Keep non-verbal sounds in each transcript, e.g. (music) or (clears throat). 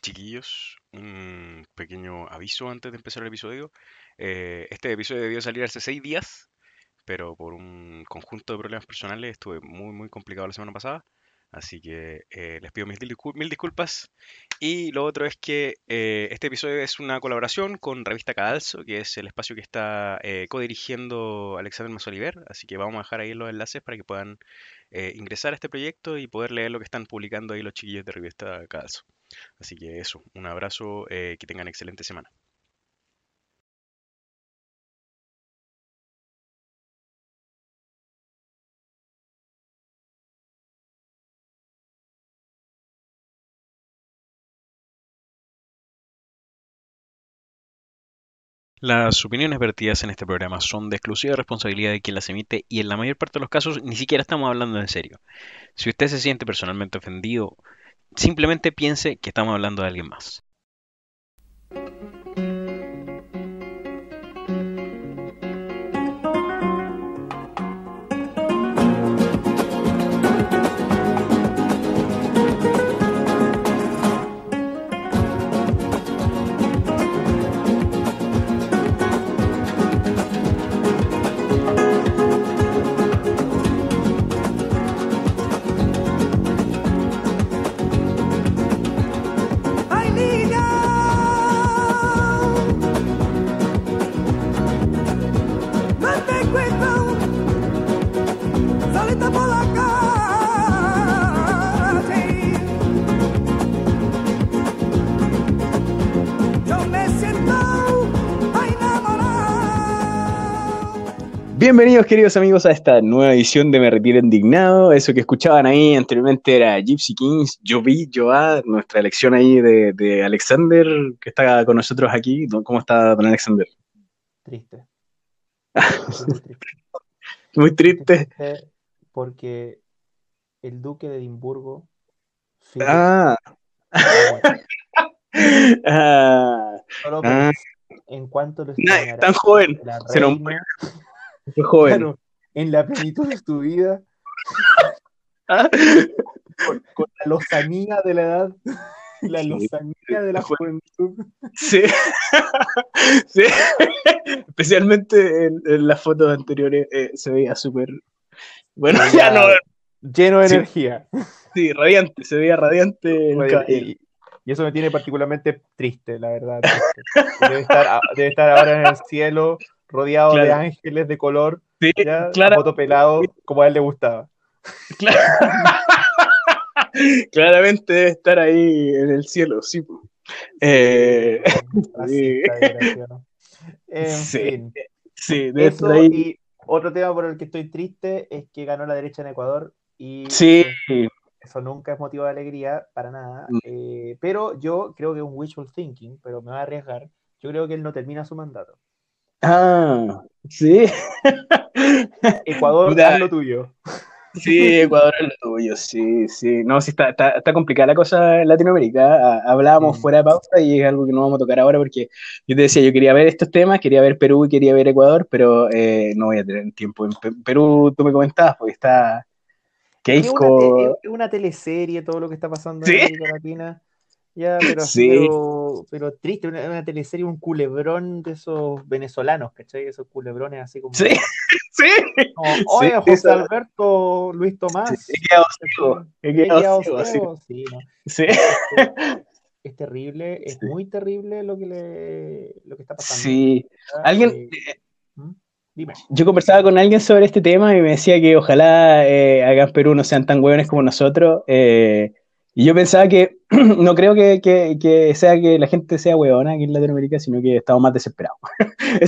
chiquillos, un pequeño aviso antes de empezar el episodio. Eh, este episodio debió salir hace seis días, pero por un conjunto de problemas personales estuve muy, muy complicado la semana pasada. Así que eh, les pido mil, disculpas. Y lo otro es que eh, este episodio es una colaboración con Revista Cadalso, que es el espacio que está eh, codirigiendo Alexander Masoliver. Así que vamos a dejar ahí los enlaces para que puedan ingresar a este proyecto y poder leer lo que están publicando ahí los chiquillos de Revista Cadalso. Así que eso, un abrazo, que tengan excelente semana. Las opiniones vertidas en este programa son de exclusiva responsabilidad de quien las emite y en la mayor parte de los casos ni siquiera estamos hablando en serio. Si usted se siente personalmente ofendido, simplemente piense que estamos hablando de alguien más. Bienvenidos queridos amigos a esta nueva edición de Me Retiro Indignado. Eso que escuchaban ahí anteriormente era Gypsy Kings, Yo Vi, Yo A, nuestra elección ahí de, Alexander que está con nosotros aquí. ¿Cómo está don Alexander? Triste. (laughs) Muy triste. Porque el duque de Edimburgo... Ah. (laughs) ah. ah. en cuanto lo tan joven, se joven. en la plenitud de tu vida. (laughs) ¿Ah? con, la lozanía de la edad. La lozanía de la juventud. Sí. (laughs) sí. Especialmente en, las fotos anteriores eh, se veía súper. Bueno, (laughs) ya, no. Lleno de energía. Sí, radiante, se veía radiante. y, eso me tiene particularmente triste, la verdad. Debe estar, debe estar ahora en el cielo rodeado de ángeles de color, sí, ya, foto pelado, como a él le gustaba. (laughs) Claramente debe estar ahí en el cielo, sí. Eh, sí. En sí, Eso, Y otro tema por el que estoy triste es que ganó la derecha en Ecuador y sí. eso nunca es motivo de alegría para nada. Mm. Eh, pero yo creo que es un wishful thinking, pero me va a arriesgar. Yo creo que él no termina su mandato. Ah, sí. (laughs) Ecuador, es lo tuyo. Sí, Ecuador es lo tuyo, sí, sí. No, sí, está, está, complicada la cosa en Latinoamérica. Hablábamos fuera de pausa y es algo que no vamos a tocar ahora porque yo te decía, yo quería ver estos temas, quería ver Perú y quería ver Ecuador, pero eh, no voy a tener tiempo. En Perú, tú me comentabas, porque está... Es una, es una teleserie todo lo que está pasando en América Latina. Ya, pero, pero, triste, una, una, teleserie, un culebrón de esos venezolanos, ¿cachai? Esos culebrones así como. Sí, (laughs) sí. Oye, José Alberto, Luis Tomás. Sí, he quedado ciego, Sí, ¿no? sí. Es, (laughs) terrible, es muy terrible lo que, le, lo que está pasando. Sí. Alguien. Eh, eh, ¿Mm? Dime. Yo conversaba con alguien sobre este tema y me decía que ojalá eh, acá en Perú no sean tan hueones como nosotros. Eh, y yo pensaba que, (clears throat) no creo que, que, sea que la gente sea huevona aquí en Latinoamérica, sino que estamos más desesperados. (laughs)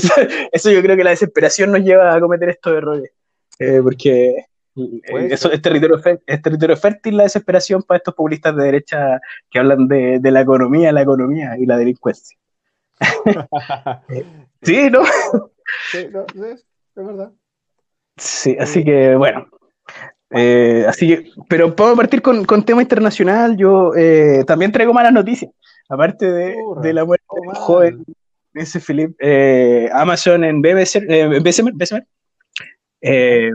eso, yo creo que la desesperación nos lleva a cometer estos errores. Eh, porque eh, eso es territorio, es territorio fértil la desesperación para estos populistas de derecha que hablan de, de la economía, la economía y la delincuencia. (laughs) sí, ¿no? Sí, no, es verdad. Sí, así que bueno, eh, así que, pero puedo partir con, con tema internacional. Yo eh, también traigo malas noticias. Aparte de, de la muerte del joven ese Philip, eh, Amazon en BBC, en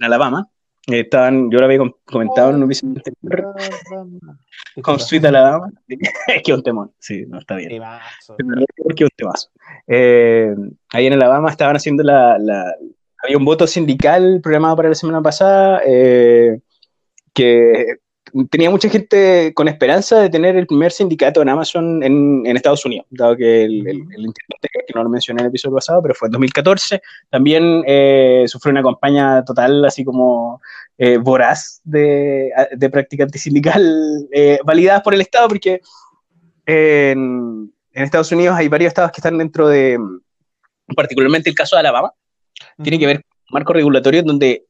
Alabama, estaban, yo lo había comentado en un episodio anterior (laughs) con Sweet Alabama. (laughs) es que un temón, sí, no está bien. Es que un temazo. Eh, ahí en Alabama estaban haciendo la, la, Había un voto sindical programado para la semana pasada eh, que tenía mucha gente con esperanza de tener el primer sindicato en Amazon en, Estados Unidos, dado que el, el, que no lo mencioné en el episodio pasado, pero fue en 2014, también eh, sufrió una campaña total así como eh, voraz de, de práctica antisindical eh, validadas por el Estado, porque en, Estados Unidos hay varios estados que están dentro de, particularmente el caso de Alabama, tiene que ver con marco regulatorio donde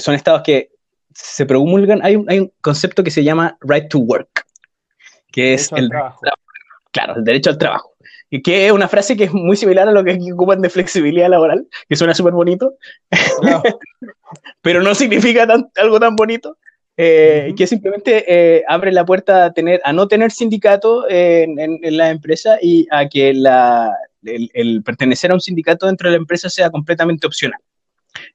son estados que se promulgan, hay un, hay un concepto que se llama right to work, que es el, claro, el derecho al trabajo. Y que es una frase que es muy similar a lo que ocupan de flexibilidad laboral, que suena súper bonito, (laughs) pero no significa algo tan bonito, eh, que simplemente eh, abre la puerta a, tener, a no tener sindicato en, en, la empresa y a que la, el, pertenecer a un sindicato dentro de la empresa sea completamente opcional.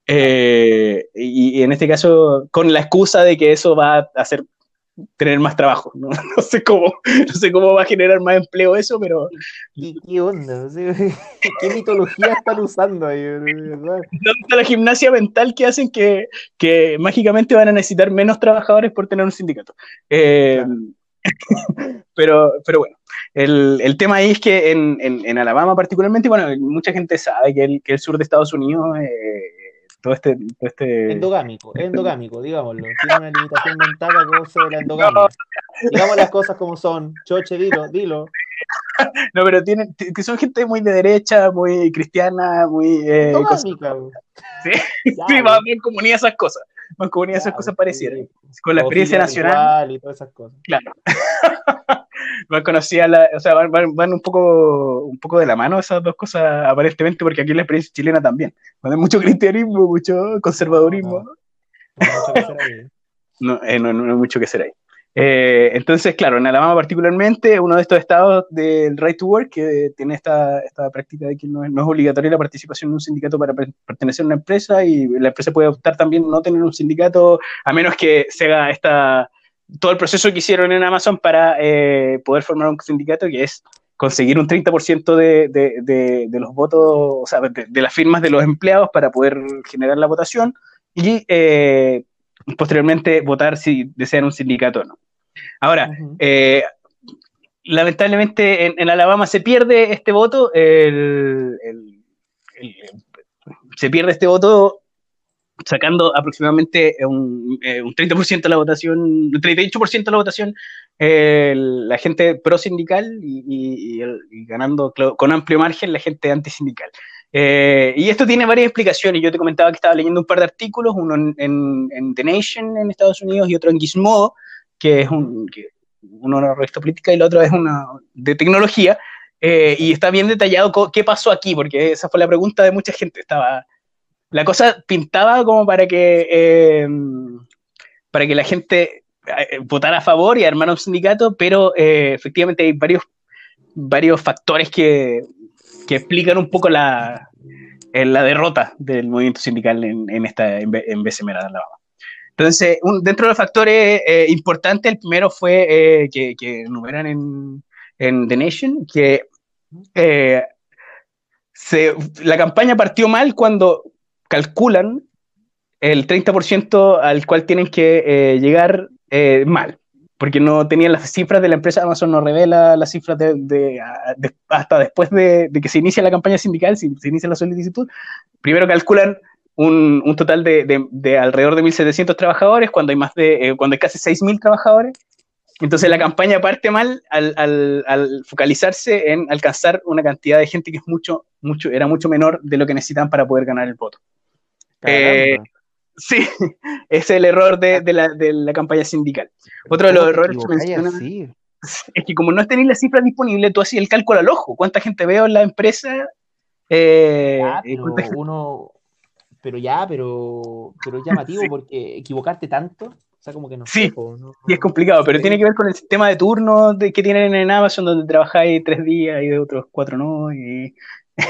Eh, y, en este caso, con la excusa de que eso va a hacer tener más trabajo. No, (laughs) sé cómo, no sé cómo va a generar más empleo eso, pero. ¿Qué, qué onda? (laughs) ¿Qué mitología están usando ahí? la gimnasia mental que hacen que, que, mágicamente van a necesitar menos trabajadores por tener un sindicato. Eh, (laughs) pero, pero bueno, el, el, tema ahí es que en, en, Alabama particularmente, bueno, mucha gente sabe que el, que el sur de Estados Unidos eh, todo este, este... Endogámico, (laughs) endogámico, digámoslo. Tiene una limitación mental a causa de la endogamia. Digamos las cosas como son. Choche, dilo, dilo. (laughs) No, pero tienen, que son gente muy de derecha, muy cristiana, muy... Eh, Endogámica. Sí, sí más bien comunidad esas cosas. Más comunidad esas cosas parecieran. Con la experiencia nacional. Y todas esas cosas. Claro. más conocía la, o sea, van, un poco un poco de la mano esas dos cosas aparentemente, porque aquí la experiencia chilena también. Cuando hay mucho cristianismo, mucho conservadurismo. No, hay mucho que hacer ahí. Eh, entonces, claro, en Alabama particularmente, uno de estos estados del Right to Work que tiene esta, esta práctica de que no es, no es, obligatoria la participación en un sindicato para pertenecer a una empresa y la empresa puede optar también no tener un sindicato a menos que se haga esta, todo el proceso que hicieron en Amazon para eh, poder formar un sindicato, que es conseguir un 30% de, de, de, los votos, o sea, de, las firmas de los empleados para poder generar la votación y eh, posteriormente votar si desean un sindicato o no. Ahora, eh, lamentablemente en, Alabama se pierde este voto, el, se pierde este voto sacando aproximadamente un, 30% eh, de la votación, un 38% de la votación, la gente pro sindical y, ganando con amplio margen la gente antisindical. Eh, y esto tiene varias explicaciones. Yo te comentaba que estaba leyendo un par de artículos, uno en, The Nation en Estados Unidos y otro en Gizmodo, que es un, que, uno una revista política y el otro es una de tecnología. Eh, y está bien detallado qué pasó aquí, porque esa fue la pregunta de mucha gente. Estaba, la cosa pintaba como para que, eh, para que la gente eh, votara a favor y armara un sindicato, pero eh, efectivamente hay varios, varios factores que, que explican un poco la, la derrota del movimiento sindical en, en esta en, en BCM Alabama. Entonces, dentro de los factores importantes, el primero fue que, que enumeran en, The Nation, que se, la campaña partió mal cuando calculan el 30% al cual tienen que eh, llegar eh, mal, porque no tenían las cifras de la empresa, Amazon no revela las cifras de, hasta después de, que se inicia la campaña sindical, si se inicia la solicitud, primero calculan un, total de, alrededor de 1.700 trabajadores, cuando hay más de, eh, cuando hay casi 6.000 trabajadores, entonces la campaña parte mal al, al, focalizarse en alcanzar una cantidad de gente que es mucho, mucho, era mucho menor de lo que necesitan para poder ganar el voto. Eh, sí, (laughs) es el error de, la, campaña sindical. Otro de los errores que menciona (laughs) es que como no tenéis la cifra disponible, tú haces el cálculo al ojo. ¿Cuánta gente veo en la empresa? Eh, pero uno, pero ya, pero, pero es llamativo porque equivocarte tanto, o sea, como que no. Sí, y es complicado, pero tiene que ver con el sistema de turnos de, que tienen en Amazon, donde trabajáis tres días y de otros cuatro no. Y,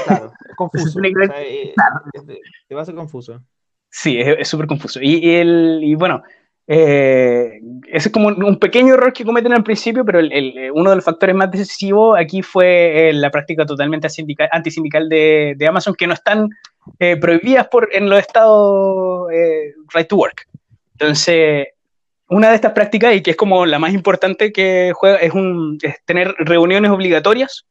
Claro, (laughs) es confuso. Te va a ser confuso. Sí, es súper confuso. Y, el, y bueno, eh, ese es como un, pequeño error que cometen al principio, pero el, uno de los factores más decisivos aquí fue la práctica totalmente antisindical de, de, Amazon, que no están prohibidas por, en los estados right to work. Entonces, una de estas prácticas, y que es como la más importante que juega, es, un, tener reuniones obligatorias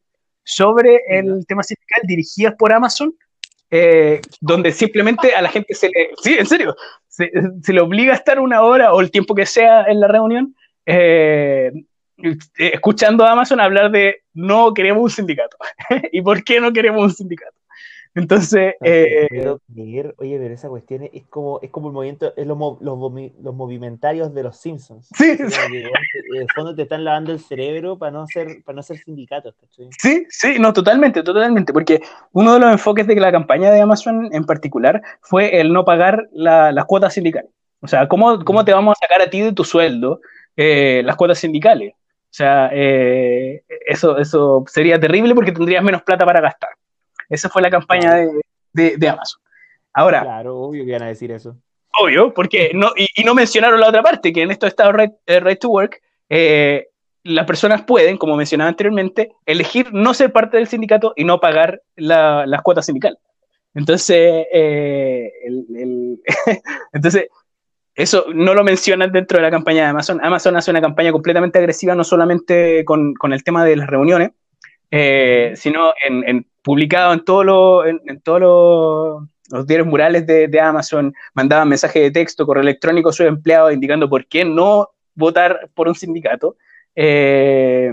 sobre el tema sindical dirigidas por Amazon, eh, donde simplemente a la gente se le, sí, en serio, se, le obliga a estar una hora o el tiempo que sea en la reunión, eh, escuchando a Amazon hablar de no queremos un sindicato. (laughs) ¿Y por qué no queremos un sindicato? Entonces. Eh, oye, pero esa cuestión es como, es como el movimiento, es los, los, los movimentarios de los Simpsons. Sí, En el fondo te están lavando el cerebro para no ser, para no ser sindicatos. Sí, sí, no, totalmente, totalmente. Porque uno de los enfoques de la campaña de Amazon en particular fue el no pagar las cuotas sindicales. O sea, ¿cómo, ¿cómo, te vamos a sacar a ti de tu sueldo eh, las cuotas sindicales? O sea, eh, eso, eso sería terrible porque tendrías menos plata para gastar. Esa fue la campaña de, Amazon. Ahora. Claro, obvio que iban a decir eso. Obvio, porque no, y, no mencionaron la otra parte, que en estos estados right, eh, to work, eh, las personas pueden, como mencionaba anteriormente, elegir no ser parte del sindicato y no pagar las cuotas sindicales. Entonces, eh, (laughs) entonces, eso no lo mencionan dentro de la campaña de Amazon. Amazon hace una campaña completamente agresiva, no solamente con, el tema de las reuniones, sino en, publicado en todos los en, todos los, diarios murales de, Amazon, mandaban mensajes de texto, correo electrónico a sus empleados indicando por qué no votar por un sindicato. Eh,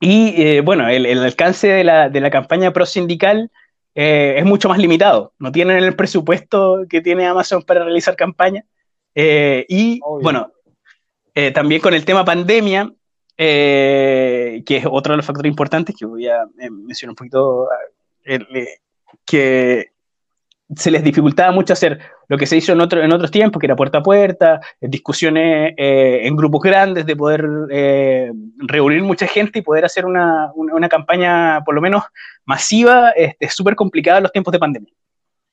y eh, bueno, el, alcance de la, de la campaña pro-sindical eh, es mucho más limitado. No tienen el presupuesto que tiene Amazon para realizar campaña. y bueno, también con el tema pandemia, eh, que es otro de los factores importantes que voy a eh, mencionar un poquito, eh, que se les dificultaba mucho hacer lo que se hizo en, otro, en otros tiempos, que era puerta a puerta, discusiones en grupos grandes, de poder reunir mucha gente y poder hacer una, una, campaña por lo menos masiva, es súper complicado en los tiempos de pandemia.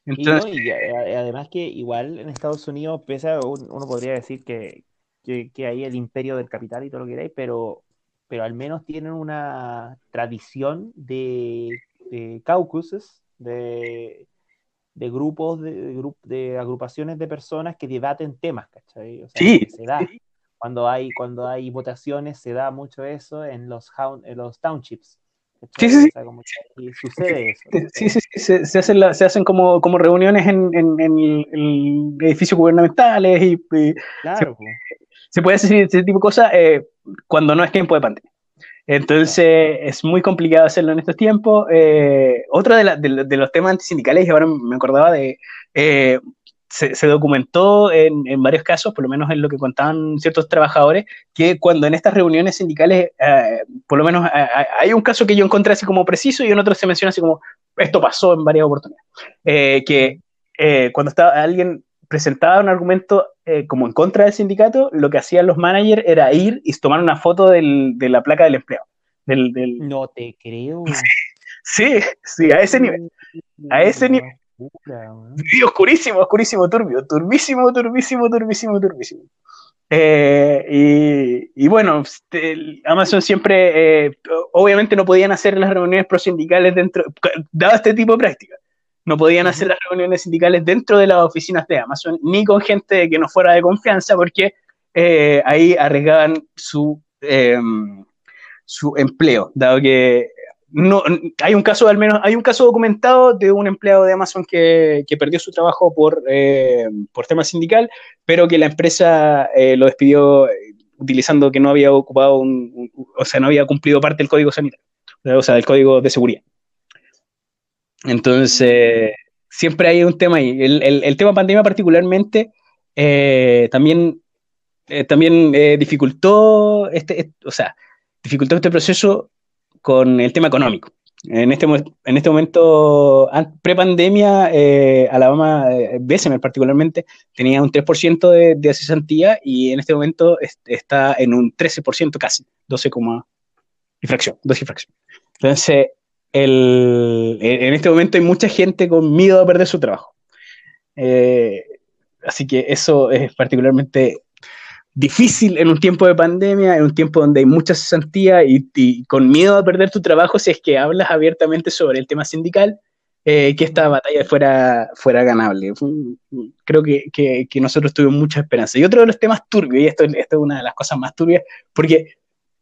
Entonces, y, además que igual en Estados Unidos, pese a uno podría decir que, que, hay el imperio del capital y todo lo que queráis, pero, pero al menos tienen una tradición de, de caucuses, de, de grupos, de, de, agrupaciones de personas que debaten temas, ¿cachai? O sea, sí, se da. Cuando hay, cuando hay votaciones se da mucho eso en los, en los townships. Sí, sí, sucede eso. Sí, sí, sí, se, se, hacen, se hacen como, como reuniones en, en, en, edificios gubernamentales y, claro, se puede hacer ese tipo de cosas eh, cuando no es tiempo de pandemia. Entonces es muy complicado hacerlo en estos tiempos. Eh, otro de, de, los temas antisindicales, y ahora me acordaba de, eh, se, documentó en, varios casos, por lo menos en lo que contaban ciertos trabajadores, que cuando en estas reuniones sindicales, por lo menos hay un caso que yo encontré así como preciso y en otro se menciona así como, esto pasó en varias oportunidades, que cuando estaba alguien presentaba un argumento eh, como en contra del sindicato, lo que hacían los managers era ir y tomar una foto del, de la placa del empleado. Del, No te creo. (laughs) Sí, sí, a ese nivel. A ese nivel. Sí, oscurísimo, oscurísimo, turbio, turbísimo, turbísimo, turbísimo, turbísimo. Eh, y, bueno, este, Amazon siempre, eh, obviamente no podían hacer las reuniones prosindicales dentro, dado este tipo de prácticas no podían hacer las reuniones sindicales dentro de las oficinas de Amazon, ni con gente que no fuera de confianza, porque eh, ahí arriesgaban su, em, su empleo, dado que no, hay un caso, al menos, hay un caso documentado de un empleado de Amazon que, perdió su trabajo por, eh, por tema sindical, pero que la empresa eh, lo despidió utilizando que no había ocupado un, o sea, no había cumplido parte del código sanitario, o sea, del código de seguridad. Entonces, siempre hay un tema ahí. El, tema pandemia particularmente eh, también, eh, también eh, dificultó, este, o sea, dificultó este proceso con el tema económico. En este, en este momento, pre-pandemia, Alabama, Bessemer particularmente, tenía un 3% de, de cesantía y en este momento está en un 13% casi, 12, y fracción, 12 y fracción. Entonces, en este momento hay mucha gente con miedo a perder su trabajo. así que eso es particularmente difícil en un tiempo de pandemia, en un tiempo donde hay mucha cesantía y, con miedo a perder tu trabajo si es que hablas abiertamente sobre el tema sindical, eh, que esta batalla fuera, fuera ganable. Creo que, que, nosotros tuvimos mucha esperanza. Y otro de los temas turbios, y esto es una de las cosas más turbias, porque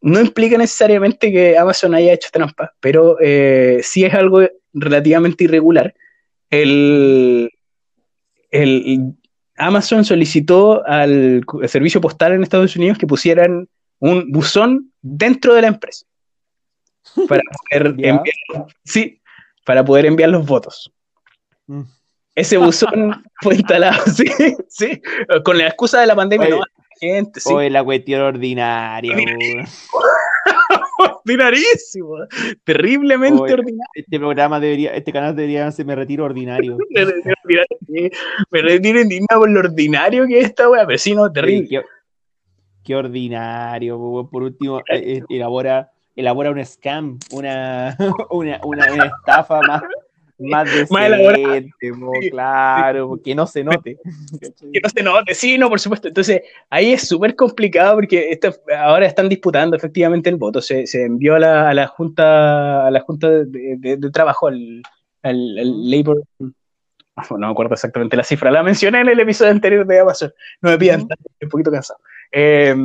no implica necesariamente que Amazon haya hecho trampa, pero eh, sí es algo relativamente irregular. El, el, Amazon solicitó al servicio postal en Estados Unidos que pusieran un buzón dentro de la empresa (laughs) para poder enviar, sí, para poder enviar los votos. Mm. Ese buzón fue instalado, (laughs) sí, sí, con la excusa de la pandemia. no, gente, sí. Oye, la cuestión ordinaria. ordinarísimo, terriblemente ordinario. Este programa debería, este canal debería ser (laughs) Me Retiro Ordinario. me retiro indignado por lo ordinario que es esta wea, vecino, terrible. qué, ordinario, por último, eh, elabora, elabora un scam, una, (laughs) una, una, una estafa más más (laughs) decente, claro, que no se note. (laughs) que no se note, sí, no, por supuesto. Entonces, ahí es súper complicado porque ahora están disputando efectivamente el voto. Se, envió a la, a la, Junta a la junta de, Trabajo, al, al, Labor. No me acuerdo exactamente la cifra, la mencioné en el episodio anterior de Amazon. No me pidan, estoy un poquito cansado. Eh,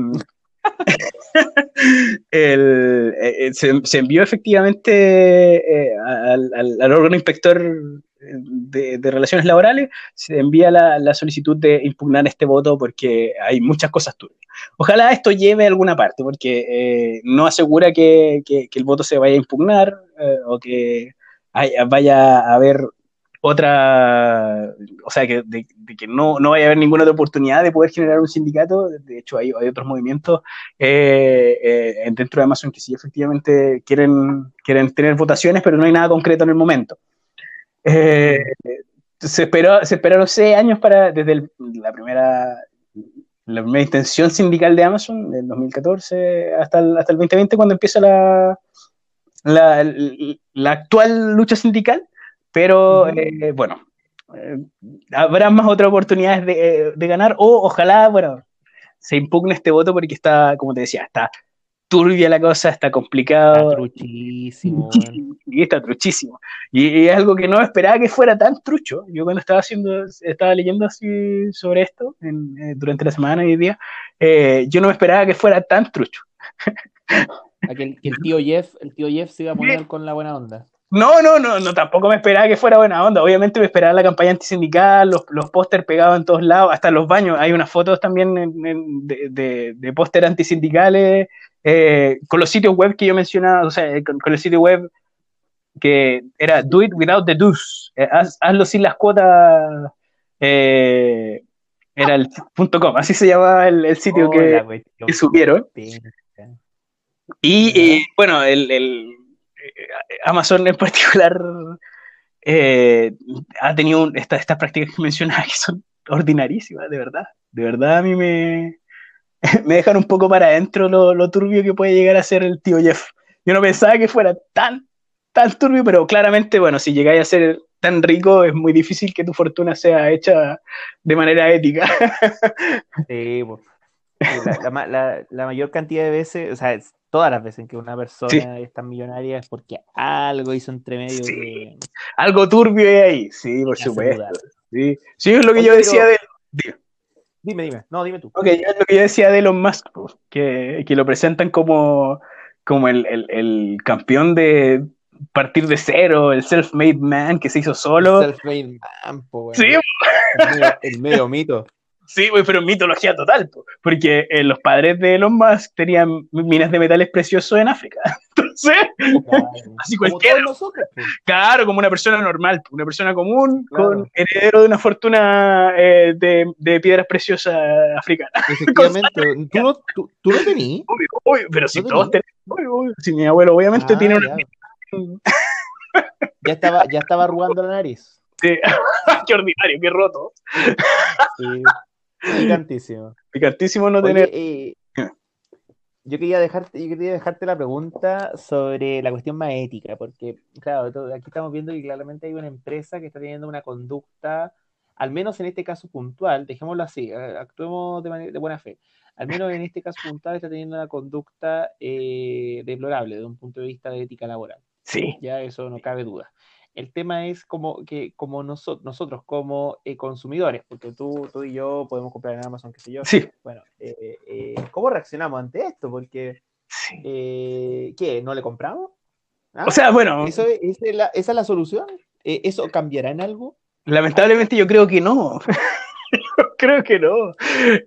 (laughs) eh, eh, se, envió efectivamente eh, al, órgano inspector de, relaciones laborales, se envía la, solicitud de impugnar este voto porque hay muchas cosas turbias. Ojalá esto lleve a alguna parte, porque no asegura que, el voto se vaya a impugnar o que vaya a haber otra, o sea, que, de, que no, no, vaya a haber ninguna otra oportunidad de poder generar un sindicato. De hecho, hay, hay otros movimientos eh, eh, dentro de Amazon que sí efectivamente quieren, quieren tener votaciones, pero no hay nada concreto en el momento. Eh, se, esperó, se esperaron seis años para, desde la primera la primera intención sindical de Amazon, del 2014 hasta el, hasta el 2020, cuando empieza la, la, la actual lucha sindical, pero eh, bueno, eh, habrá más otras oportunidades de, de, ganar o ojalá, bueno, se impugne este voto porque está, como te decía, está turbia la cosa, está complicado. Está truchísimo. Y está truchísimo. Y, es algo que no esperaba que fuera tan trucho. Yo cuando estaba haciendo, estaba leyendo así sobre esto eh, durante la semana y el día, yo no me esperaba que fuera tan trucho. que, el, tío Jeff, el tío Jeff se iba a poner con la buena onda. No, no, no, no, tampoco me esperaba que fuera buena onda. Obviamente me esperaba la campaña antisindical, los, los póster pegados en todos lados, hasta los baños. Hay unas fotos también de, de, póster antisindicales, eh, con los sitios web que yo mencionaba, o sea, con, el sitio web que era do it without the dues, eh, hazlo sin las cuotas, eh, era el punto .com, así se llamaba el, sitio que, que, subieron. Y bueno, el Amazon en particular eh, ha tenido estas prácticas que mencionaba que son ordinarísimas, de verdad. De verdad a mí me, (laughs) me dejan un poco para adentro lo, turbio que puede llegar a ser el tío Jeff. Yo no pensaba que fuera tan, tan turbio, pero claramente, bueno, si llegáis a ser tan rico, es muy difícil que tu fortuna sea hecha de manera ética. (laughs) Sí, la, la, mayor cantidad de veces, o sea, todas las veces que una persona es tan millonaria es porque algo hizo entre medio Algo turbio hay ahí, sí, por supuesto. Sí. sí, es lo que yo decía de... Dime. dime, no, dime tú. Ok, es lo que yo decía de Elon Musk, que, que lo presentan como, como el, el, el, campeón de partir de cero, el self-made man que se hizo solo. Self-made man, Sí, el medio mito. Sí, pero mitología total, porque eh, los padres de Elon Musk tenían minas de metales preciosos en África. (laughs) Entonces, así cualquiera. Claro, como una persona normal, una persona común, con heredero de una fortuna eh, de, de, piedras preciosas africanas. (laughs) Efectivamente, ¿Tú, no, tú, tú no tenías. (laughs) pero si todos tenemos. Si mi abuelo obviamente ah, tiene una. Ya. estaba, ya estaba arrugando la nariz. Sí. qué ordinario, qué roto. Sí. Picantísimo. Picantísimo no tener. Eh, yo quería dejarte, yo quería dejarte la pregunta sobre la cuestión más ética, porque, claro, aquí estamos viendo que claramente hay una empresa que está teniendo una conducta al menos en este caso puntual, dejémoslo así, actuemos de, de buena fe, al menos en este caso puntual está teniendo una conducta eh, deplorable desde un punto de vista de ética laboral. Sí. Ya eso no cabe duda. El tema es como que como nosotros como eh, consumidores, porque tú, tú y yo podemos comprar en Amazon, qué sé yo. Sí. Bueno, eh, ¿cómo reaccionamos ante esto? Porque, ¿qué? ¿No le compramos? ¿Ah? O sea, bueno. ¿Eso, esa, es la, ¿Esa es la solución? ¿Eso cambiará en algo? Lamentablemente yo creo que no. (laughs) creo que no.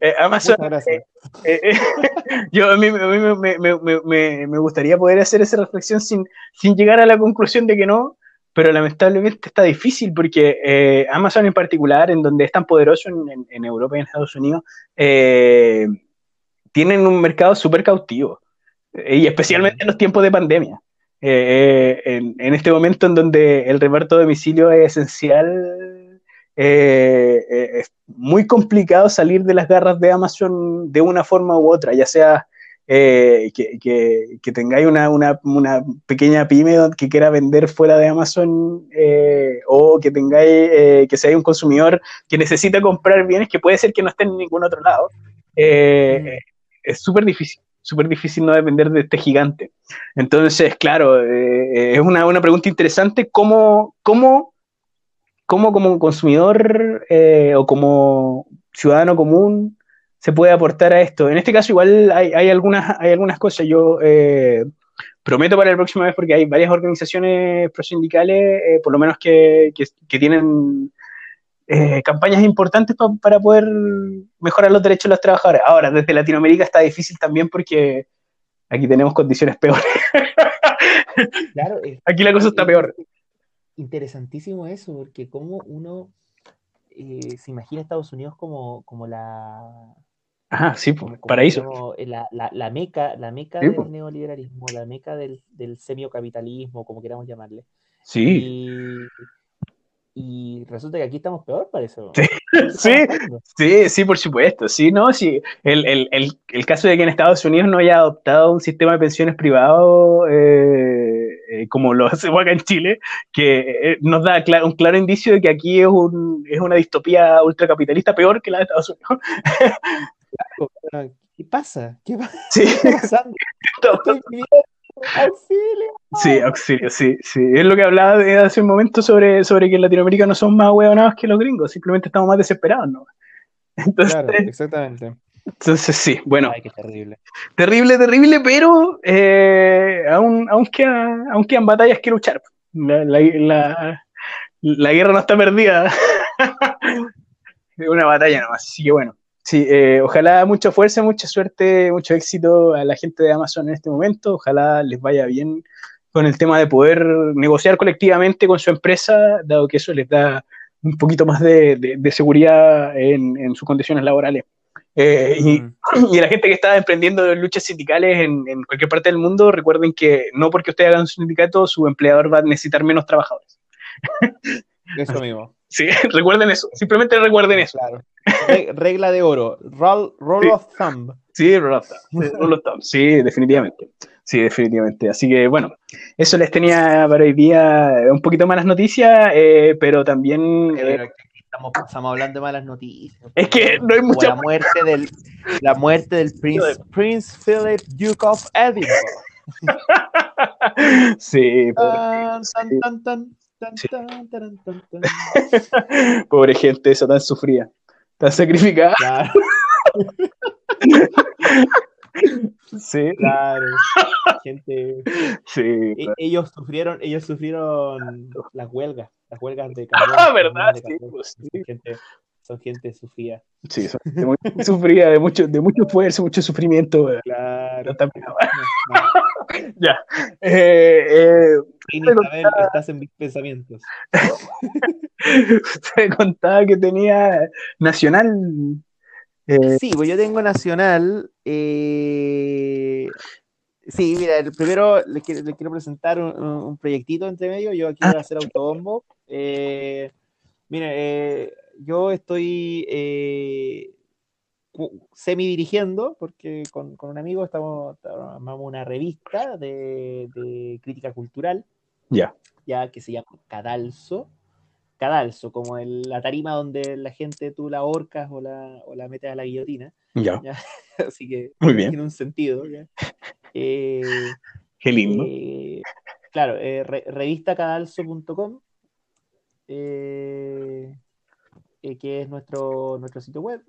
Eh, Amazon. Eh, eh, (laughs) yo a mí, me, gustaría poder hacer esa reflexión sin, sin llegar a la conclusión de que no, pero lamentablemente está difícil porque Amazon en particular, en donde es tan poderoso en, Europa y en Estados Unidos, tienen un mercado súper cautivo, y especialmente en los tiempos de pandemia. en, en, este momento en donde el reparto de domicilio es esencial eh, eh, es muy complicado salir de las garras de Amazon de una forma u otra, ya sea eh, que, tengáis una, pequeña pyme que quiera vender fuera de Amazon o que tengáis que seáis un consumidor que necesita comprar bienes que puede ser que no estén en ningún otro lado. Es súper difícil súper difícil no depender de este gigante. Entonces, claro, es una, una, pregunta interesante cómo, cómo cómo como consumidor eh, o como ciudadano común se puede aportar a esto. En este caso igual hay, algunas, hay algunas cosas. Yo eh, prometo para la próxima vez, porque hay varias organizaciones prosindicales, eh, por lo menos que, tienen campañas importantes para poder mejorar los derechos de los trabajadores. Ahora, desde Latinoamérica está difícil también porque aquí tenemos condiciones peores. (laughs) aquí la cosa está peor interesantísimo eso, porque como uno eh, se imagina Estados Unidos como, como la... Ajá, sí, como, paraíso. Eh, la, la, meca, la meca del neoliberalismo, la meca del, del semiocapitalismo, como queramos llamarle. Sí. Y, resulta que aquí estamos peor para eso. Sí, (laughs) sí, sí, por supuesto. Sí, no, sí. El, el, el, el, caso de que en Estados Unidos no haya adoptado un sistema de pensiones privado eh, eh, como lo (laughs) hace acá en Chile, que eh, nos da un claro indicio de que aquí es, un, es una distopía ultracapitalista peor que la de Estados Unidos. (laughs) ¿Qué pasa? ¿Qué, sí. pasando? (laughs) auxilio. Sí, auxilio, sí, sí. Es lo que hablaba hace un momento sobre, sobre que en Latinoamérica no son más huevonados que los gringos, simplemente estamos más desesperados, ¿no? (laughs) Entonces, claro, exactamente. Entonces, sí, bueno. Ay, qué terrible. Terrible, terrible, pero eh, aún, aún, quedan, batallas que luchar. La, la, guerra no está perdida. (laughs) es una batalla nomás, así que bueno. Sí, eh, ojalá mucha fuerza, mucha suerte, mucho éxito a la gente de Amazon en este momento. Ojalá les vaya bien con el tema de poder negociar colectivamente con su empresa, dado que eso les da un poquito más de, seguridad en, en, sus condiciones laborales. Eh, y, la gente que está emprendiendo luchas sindicales en, cualquier parte del mundo, recuerden que no porque usted haga un sindicato, su empleador va a necesitar menos trabajadores. Eso mismo. Sí, (laughs) recuerden eso, simplemente recuerden eso. regla de oro, roll, of thumb. Sí, roll of thumb. Sí, definitivamente. Sí, definitivamente. Así que bueno, eso les tenía para hoy día un poquito malas noticias, eh, pero también... Eh, estamos, hablando de malas noticias. Es que no hay mucha. La muerte del, la muerte del Prince, Prince Philip, Duke of Edinburgh. (laughs) sí, (laughs) pobre gente, esa tan sufrida, tan sacrificada. Claro. (laughs) Sí. Claro. Gente. Sí. E, ellos sufrieron, ellos sufrieron las huelgas las huelgas de Ah, (laughs) ¿verdad? Sí, pues, Son, gente, son gente sufrida. Sí, son gente muy sufrida, de mucho, de mucho esfuerzo, mucho sufrimiento. Claro. Ya. (laughs) Eh, eh, Isabel, estás en mis pensamientos. (laughs) Usted contaba que tenía Nacional. Eh... Sí, pues yo tengo Nacional. Eh, Sí, mira, primero les quiero, presentar un, proyectito entre medio. Yo aquí voy a hacer autobombo. Eh, mira, eh, yo estoy eh, semi dirigiendo, porque con, un amigo estamos armamos una revista de, crítica cultural. Ya. Ya que se llama Cadalso. cadalso, como la tarima donde la gente tú la ahorcas o la, o la metes a la guillotina. Ya. (laughs) Así que Muy bien. tiene un sentido. Eh, Qué lindo. Eh, claro, eh, revistacadalso.com, que es nuestro, nuestro sitio web,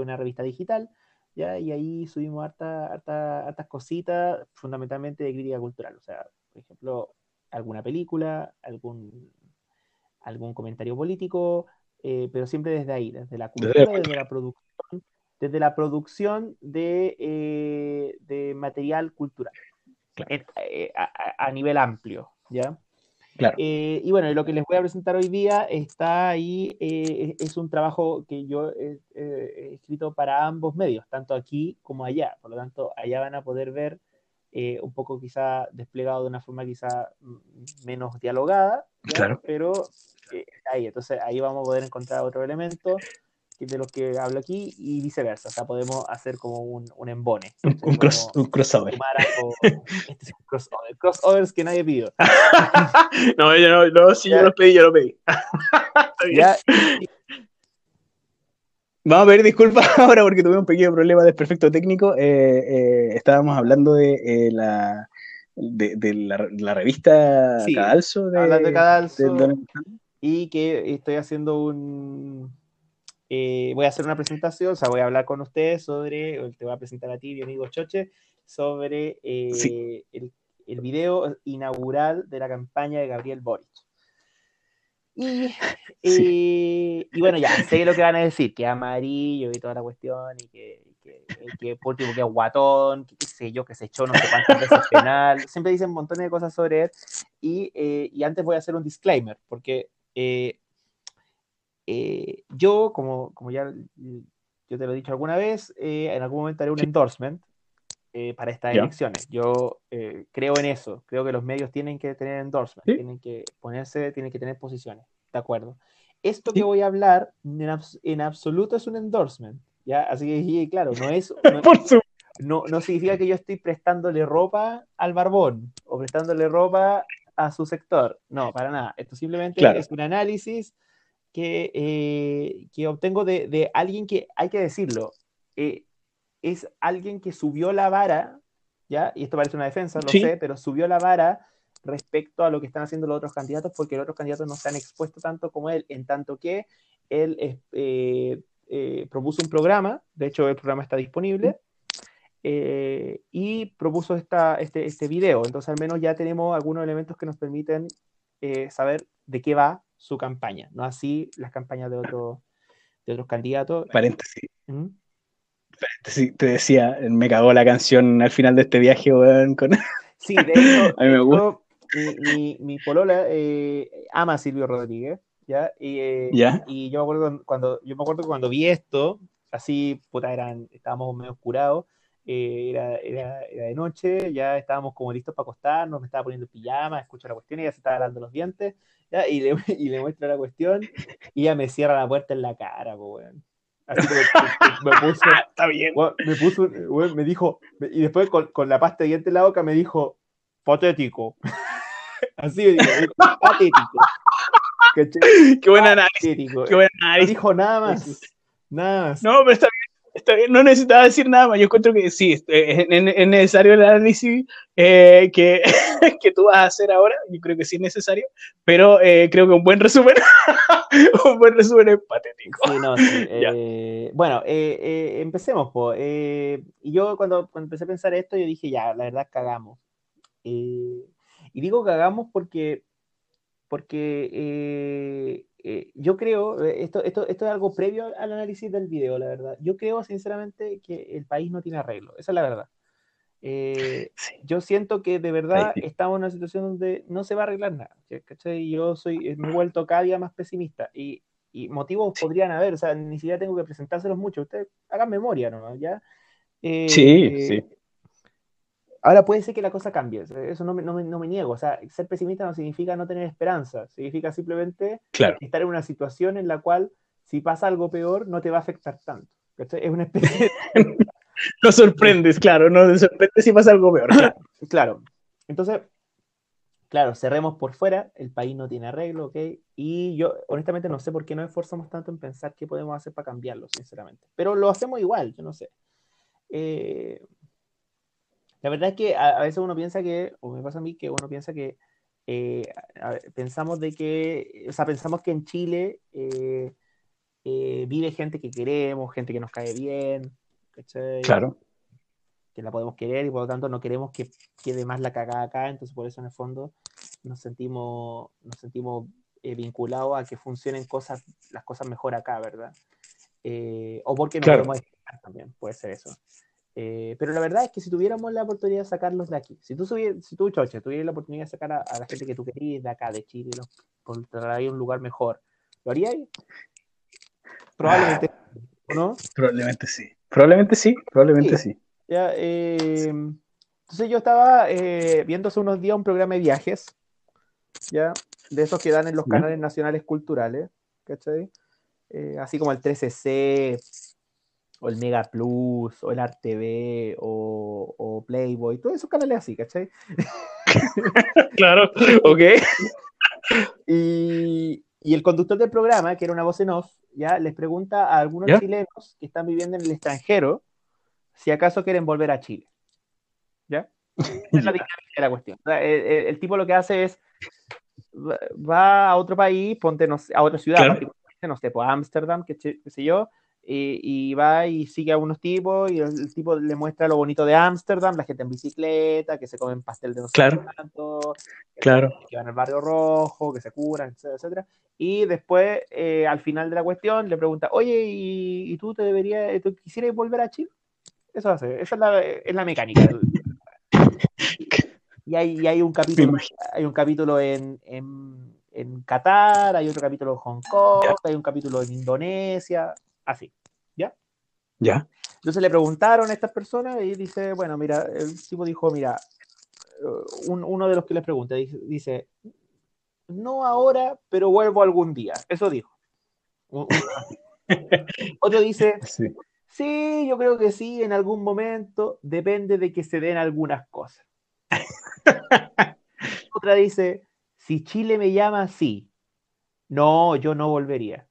una revista digital. ¿ya? Y ahí subimos harta, harta, hartas cositas, fundamentalmente de crítica cultural. O sea, por ejemplo, alguna película, algún, algún comentario político, eh, pero siempre desde ahí, desde la cultura, desde la producción, desde la producción de, eh, de material cultural, eh, a, nivel amplio, ¿ya? Y bueno, lo que les voy a presentar hoy día está ahí, es un trabajo que yo he escrito para ambos medios, tanto aquí como allá, por lo tanto, allá van a poder ver eh, un poco quizá desplegado de una forma quizá menos dialogada, claro. pero eh, ahí, entonces ahí vamos a poder encontrar otro elemento de los que hablo aquí y viceversa, o sea, podemos hacer como un, un embone. Un, un, cross, un crossover. este es un crossover, crossovers que nadie pidió. (laughs) no, yo no, no, sí, yo los pedí, yo los pedí. (laughs) ya, Vamos a pedir disculpas (laughs) ahora porque tuvimos un pequeño problema de perfecto técnico. Eh, eh, estábamos hablando de, eh, la, de, la, revista Cadalso. De, hablando de Cadalso. y que estoy haciendo un. Voy a hacer una presentación, o sea, voy a hablar con ustedes sobre. Te voy a presentar a ti, mi amigo Choche, sobre el, el video inaugural de la campaña de Gabriel Boric. Y, (laughs) eh, y, bueno, ya sé lo que van a decir, que amarillo y toda la cuestión, y que, que, que por último que es guatón, que qué sé yo, que se echó no sé cuántas veces (laughs) penal. Siempre dicen montón de cosas sobre él. Y, eh, y antes voy a hacer un disclaimer, porque eh, yo, como, como ya yo te lo he dicho alguna vez, en algún momento haré un endorsement eh, para estas elecciones. Yo eh, creo en eso, creo que los medios tienen que tener endorsement, tienen que ponerse, tienen que tener posiciones, ¿de acuerdo? Esto que voy a hablar en, absoluto es un endorsement, ¿ya? Así que, claro, no es... (laughs) No, no, significa que yo estoy prestándole ropa al barbón o prestándole ropa a su sector. No, para nada. Esto simplemente es un análisis que, eh, que obtengo de, de, alguien que, hay que decirlo, es alguien que subió la vara, ¿ya? Y esto parece una defensa, lo sé, pero subió la vara respecto a lo que están haciendo los otros candidatos, porque los otros candidatos no se han expuesto tanto como él, en tanto que él eh, eh, propuso un programa, de hecho el programa está disponible, eh, y propuso esta, este, este video. Entonces al menos ya tenemos algunos elementos que nos permiten saber de qué va su campaña, no así las campañas de, otro, de otros candidatos. Paréntesis. ¿Mm? te decía, me cagó la canción al final de este viaje, weón. Con... Sí, de hecho, (laughs) a mí me gusta. Mi, mi, polola eh, ama a Silvio Rodríguez, ¿ya? Y, eh, y yo me acuerdo cuando, yo me acuerdo cuando vi esto, así, puta, eran, estábamos medio curados, eh, era, era, era, de noche, ya estábamos como listos para acostarnos, me estaba poniendo pijama, escucho la cuestión y ya se estaba dando los dientes, ¿ya? Y, le, (laughs) y le muestro la cuestión y ella me cierra la puerta en la cara, pues, weón. Así que me, puso. (laughs) Está bien. me puso, me dijo, y después con, con, la pasta de diente en la boca me dijo, patético. (laughs) Así me dijo, patético. Qué buen análisis. Qué buen análisis. No dijo nada más. Nada más. No, pero está bien no necesitaba decir nada más. Yo encuentro que sí, es, necesario el análisis eh, que, (laughs) que, tú vas a hacer ahora. Yo creo que sí es necesario, pero eh, creo que un buen resumen, (laughs) un buen resumen es patético. Sí, no, (laughs) eh, bueno, empecemos. y yo cuando, cuando, empecé a pensar esto, yo dije, ya, la verdad, cagamos. y digo cagamos porque, porque eh, yo creo, eh, esto, esto, esto es algo previo al análisis del video, la verdad. Yo creo sinceramente que el país no tiene arreglo, esa es la verdad. Eh, yo siento que de verdad estamos en una situación donde no se va a arreglar nada. ¿cachai? Yo soy, me he vuelto cada día más pesimista y, y motivos podrían haber, o sea, ni siquiera tengo que presentárselos mucho. Ustedes hagan memoria, ¿no? ¿Ya? sí, sí. Ahora puede ser que la cosa cambie, eso no me, no, me, niego. O sea, ser pesimista no significa no tener esperanza, significa simplemente estar en una situación en la cual si pasa algo peor no te va a afectar tanto. Es una especie (laughs) no sorprendes, claro, no te sorprendes si pasa algo peor. (coughs) Claro. Entonces, claro, cerremos por fuera, el país no tiene arreglo, ¿ok? Y yo honestamente no sé por qué nos esforzamos tanto en pensar qué podemos hacer para cambiarlo, sinceramente. Pero lo hacemos igual, yo no sé. Eh, la verdad es que a, veces uno piensa que, o me pasa a mí que uno piensa que eh, pensamos de que, o sea, pensamos que en Chile eh, vive gente que queremos, gente que nos cae bien, ¿cachai? Claro que la podemos querer y por lo tanto no queremos que quede más la cagada acá, entonces por eso en el fondo nos sentimos, nos sentimos eh, vinculados a que funcionen cosas, las cosas mejor acá, ¿verdad? Eh, o porque no podemos también, puede ser eso. Eh, pero la verdad es que si tuviéramos la oportunidad de sacarlos de aquí, si tú, si tú Choche, tuvieras la oportunidad de sacar a, la gente que tú querías de acá, de Chile, los, por traer un lugar mejor, ¿lo harías? Probablemente, ¿no? Probablemente sí. Probablemente sí, probablemente sí. Ya, eh, entonces yo estaba eh, viendo hace unos días un programa de viajes, ya, de esos que dan en los canales nacionales culturales, ¿cachai? Eh, así como el 13C, o el Mega Plus, o el RTV, o, o Playboy, todos esos canales así, ¿cachai? (laughs) claro, (laughs) ok. y, y, el conductor del programa, que era una voz en off, ya les pregunta a algunos chilenos que están viviendo en el extranjero, si acaso quieren volver a Chile. ¿Ya? (laughs) es la dinámica de la cuestión. El, tipo lo que hace es, va a otro país, ponte a otra ciudad, no sé, pues Ámsterdam, qué, sé yo, y, va y sigue a unos tipos y el, tipo le muestra lo bonito de Ámsterdam, la gente en bicicleta, que se comen pastel de no claro. claro. que van al barrio rojo, que se curan, etcétera, Y después, eh, al final de la cuestión, le pregunta, oye, ¿y, tú te deberías, tú quisieras volver a Chile? Eso hace, esa es la, es la mecánica. y, hay, hay, un capítulo, hay un capítulo en, en, en, Qatar, hay otro capítulo en Hong Kong, hay un capítulo en Indonesia, así, ¿ya? Ya. Entonces le preguntaron a estas personas y dice, bueno, mira, el tipo dijo, mira, uno de los que les pregunta dice, no ahora, pero vuelvo algún día. Eso dijo. (laughs) Otro dice, sí. Sí, yo creo que sí, en algún momento depende de que se den algunas cosas. (laughs) Otra dice, si Chile me llama, sí. No, yo no volvería.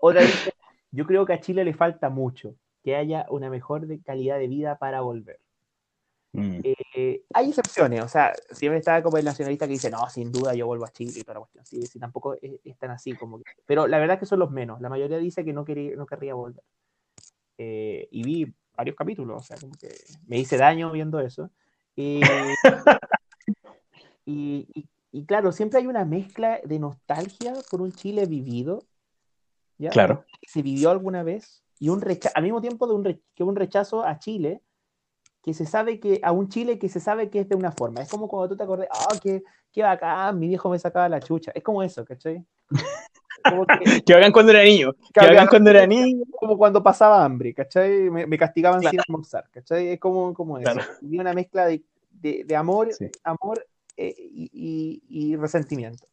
Otra dice, (laughs) yo creo que a Chile le falta mucho, que haya una mejor calidad de vida para volver. Mm. Eh, hay excepciones, o sea, siempre está como el nacionalista que dice, no, sin duda yo vuelvo a Chile y toda la cuestión. Sí, sí tampoco es, tan así como que... Pero la verdad es que son los menos. La mayoría dice que no, quería, no querría volver. Eh, y vi varios capítulos, o sea, como que me hice daño viendo eso. (laughs) y, y, claro, siempre hay una mezcla de nostalgia por un Chile vivido. ¿ya? Claro. Se vivió alguna vez. Y un al mismo tiempo de un, que un rechazo a Chile que se sabe que, a un Chile que se sabe que es de una forma. Es como cuando tú te acordás, ah, oh, qué, qué bacán, mi viejo me sacaba la chucha. Es como eso, ¿cachai? (laughs) Como que, que hagan cuando era niño. Que, hagan cuando era niño. Como cuando pasaba hambre, ¿cachai? Me, castigaban sin almorzar, ¿cachai? Es como, como eso. Y una mezcla de, de, de amor, amor eh, y, y, y resentimiento.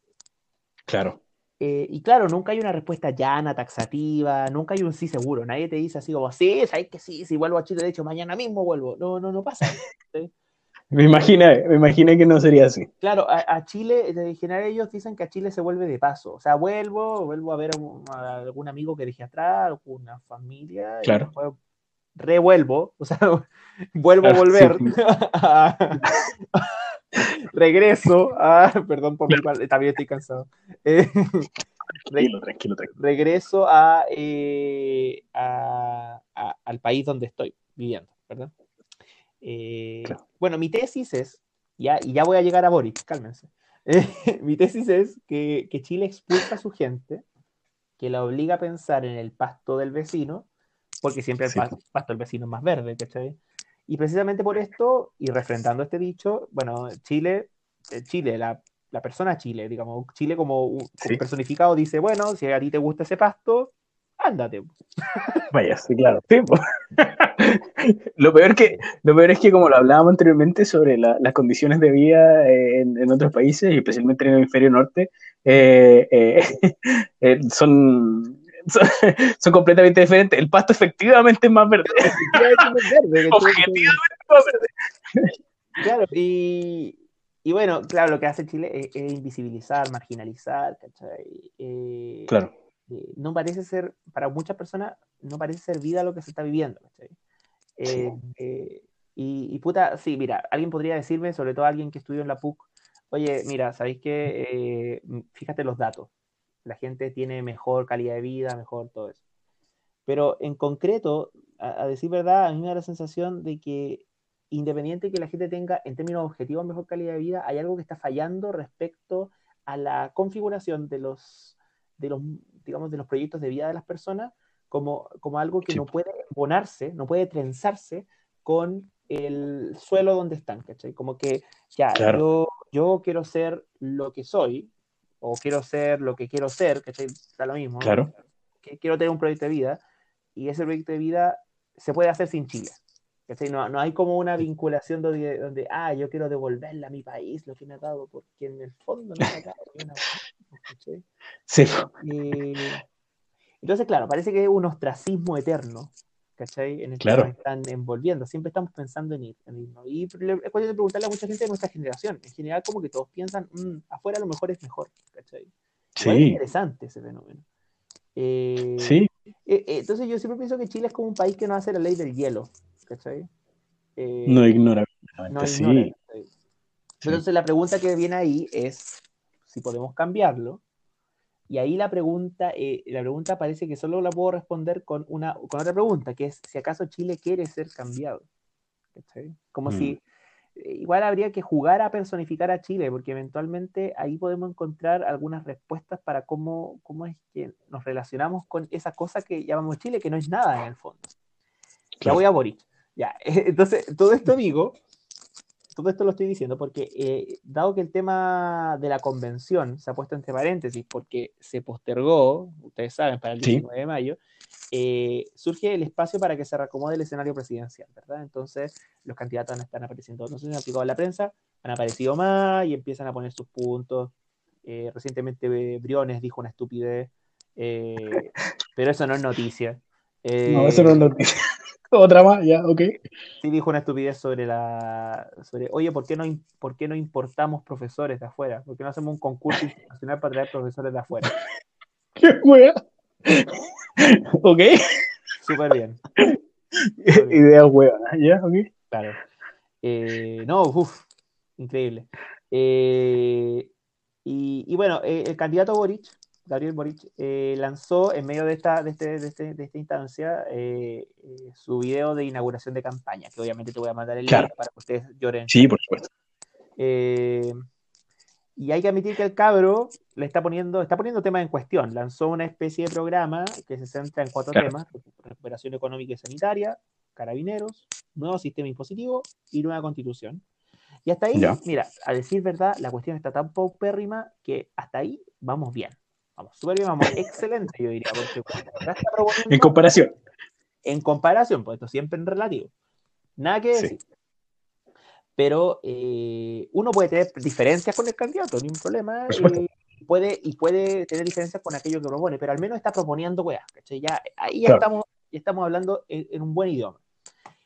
Claro. Eh, y claro, nunca hay una respuesta llana, taxativa, nunca hay un sí seguro. Nadie te dice así como, sí, sabes que sí, si vuelvo a Chile, de hecho, mañana mismo vuelvo. No, no, no pasa. (laughs) me imaginé, me imaginé que no sería así. Claro, a, Chile, en general ellos dicen que a Chile se vuelve de paso. O sea, vuelvo, vuelvo a ver a, algún amigo que dejé atrás, alguna familia. Claro. revuelvo, o sea, (laughs) vuelvo a volver. (laughs) (laughs) regreso a. (laughs) Perdón por mi también estoy cansado. (laughs) Eh, tranquilo, tranquilo, Regreso eh, a, al país donde estoy viviendo, ¿verdad? Eh, bueno, mi tesis es, ya, y ya voy a llegar a Boris, cálmense. mi tesis es que, Chile expulsa a su gente, que la obliga a pensar en el pasto del vecino, porque siempre el pasto, pasto del vecino es más verde, ¿cachai? Y precisamente por esto, y refrendando este dicho, bueno, Chile, eh, Chile, la, la persona Chile, digamos, Chile como, personificado dice, bueno, si a ti te gusta ese pasto, ándate. (laughs) Vaya, sí, claro. (laughs) lo, peor que, lo peor es que, como lo hablábamos anteriormente sobre las condiciones de vida en, en, otros países, y especialmente en el hemisferio norte, eh, eh, (laughs) son (laughs) son, completamente diferentes. El pasto efectivamente es más verde. (laughs) Objetivamente más verde. Claro, y, y, bueno, claro, lo que hace Chile es, invisibilizar, marginalizar, ¿cachai? Eh, claro. Eh, no parece ser, para muchas personas, no parece ser vida lo que se está viviendo, ¿cachai? Eh, y, y, puta, sí, mira, alguien podría decirme, sobre todo alguien que estudió en la PUC, oye, mira, ¿sabéis qué? fíjate los datos. La gente tiene mejor calidad de vida, mejor todo eso. Pero en concreto, a, decir verdad, a mí me da la sensación de que independiente que la gente tenga en términos objetivos mejor calidad de vida, hay algo que está fallando respecto a la configuración de los, de los, digamos, de los proyectos de vida de las personas como, como algo que no puede embonarse, no puede trenzarse con el suelo donde están, ¿cachai? Como que ya, yo, yo quiero ser lo que soy, o quiero ser lo que quiero ser, ¿cachai? Está lo mismo. Claro. quiero tener un proyecto de vida, y ese proyecto de vida se puede hacer sin Chile. No, no hay como una vinculación donde, donde, ah, yo quiero devolverle a mi país lo que me ha dado, porque en el fondo no me ha dado. sí. entonces, claro, parece que es un ostracismo eterno, ¿cachai? En el que nos están envolviendo. Siempre estamos pensando en, ir, Y es cuestión de preguntarle a mucha gente de nuestra generación. En general, como que todos piensan, mm, afuera lo mejor es mejor, ¿cachai? Sí. Es interesante ese fenómeno. Eh, sí. Eh, eh, entonces yo siempre pienso que Chile es como un país que no hace la ley del hielo, ¿cachai? no ignora. No sí. Entonces la pregunta que viene ahí es si podemos cambiarlo. Y ahí la pregunta, la pregunta parece que solo la puedo responder con, una, con otra pregunta, que es si acaso Chile quiere ser cambiado. ¿cachai? Como si mm igual habría que jugar a personificar a Chile, porque eventualmente ahí podemos encontrar algunas respuestas para cómo, cómo es que nos relacionamos con esa cosa que llamamos Chile, que no es nada en el fondo. Ya voy a Boric. Ya, (laughs) entonces, todo esto digo, todo esto lo estoy diciendo porque, eh, dado que el tema de la convención se ha puesto entre paréntesis porque se postergó, ustedes saben, para el 19 de mayo, eh, surge el espacio para que se reacomode el escenario presidencial, ¿verdad? Entonces, los candidatos están apareciendo, no sé si han aplicado la prensa, han aparecido más y empiezan a poner sus puntos. Eh, recientemente Briones dijo una estupidez, (laughs) pero eso no es noticia. No, eso no es noticia. Otra más, ya, ok. Sí, dijo una estupidez sobre la. Sobre, Oye, ¿por qué, no, ¿por qué no importamos profesores de afuera? ¿Por qué no hacemos un concurso internacional para traer profesores de afuera? (laughs) ¡Qué wea! (laughs) ok. Súper bien. Idea hueva, ¿ya? Ok. Claro. Eh, no, uff, increíble. Eh, y, bueno, eh, el candidato Boric, Gabriel Boric, lanzó en medio de esta, de, este, de, este, de esta instancia su video de inauguración de campaña, que obviamente te voy a mandar el link para que ustedes lloren. Sí, por supuesto. Y hay que admitir que el cabro le está poniendo, está poniendo temas en cuestión. Lanzó una especie de programa que se centra en cuatro temas: recuperación económica y sanitaria, carabineros, nuevo sistema impositivo y nueva constitución. Y hasta ahí, mira, a decir verdad, la cuestión está tan paupérrima que hasta ahí vamos bien. Vamos súper bien, vamos excelente, yo diría. en comparación. En comparación, pues esto siempre en relativo. Nada que decir. Pero eh, uno puede tener diferencias con el candidato, ningún problema. Eh, puede, y puede tener diferencias con aquello que propone, pero al menos está proponiendo weas, Ya, ahí ya, estamos, ya estamos hablando en, un buen idioma.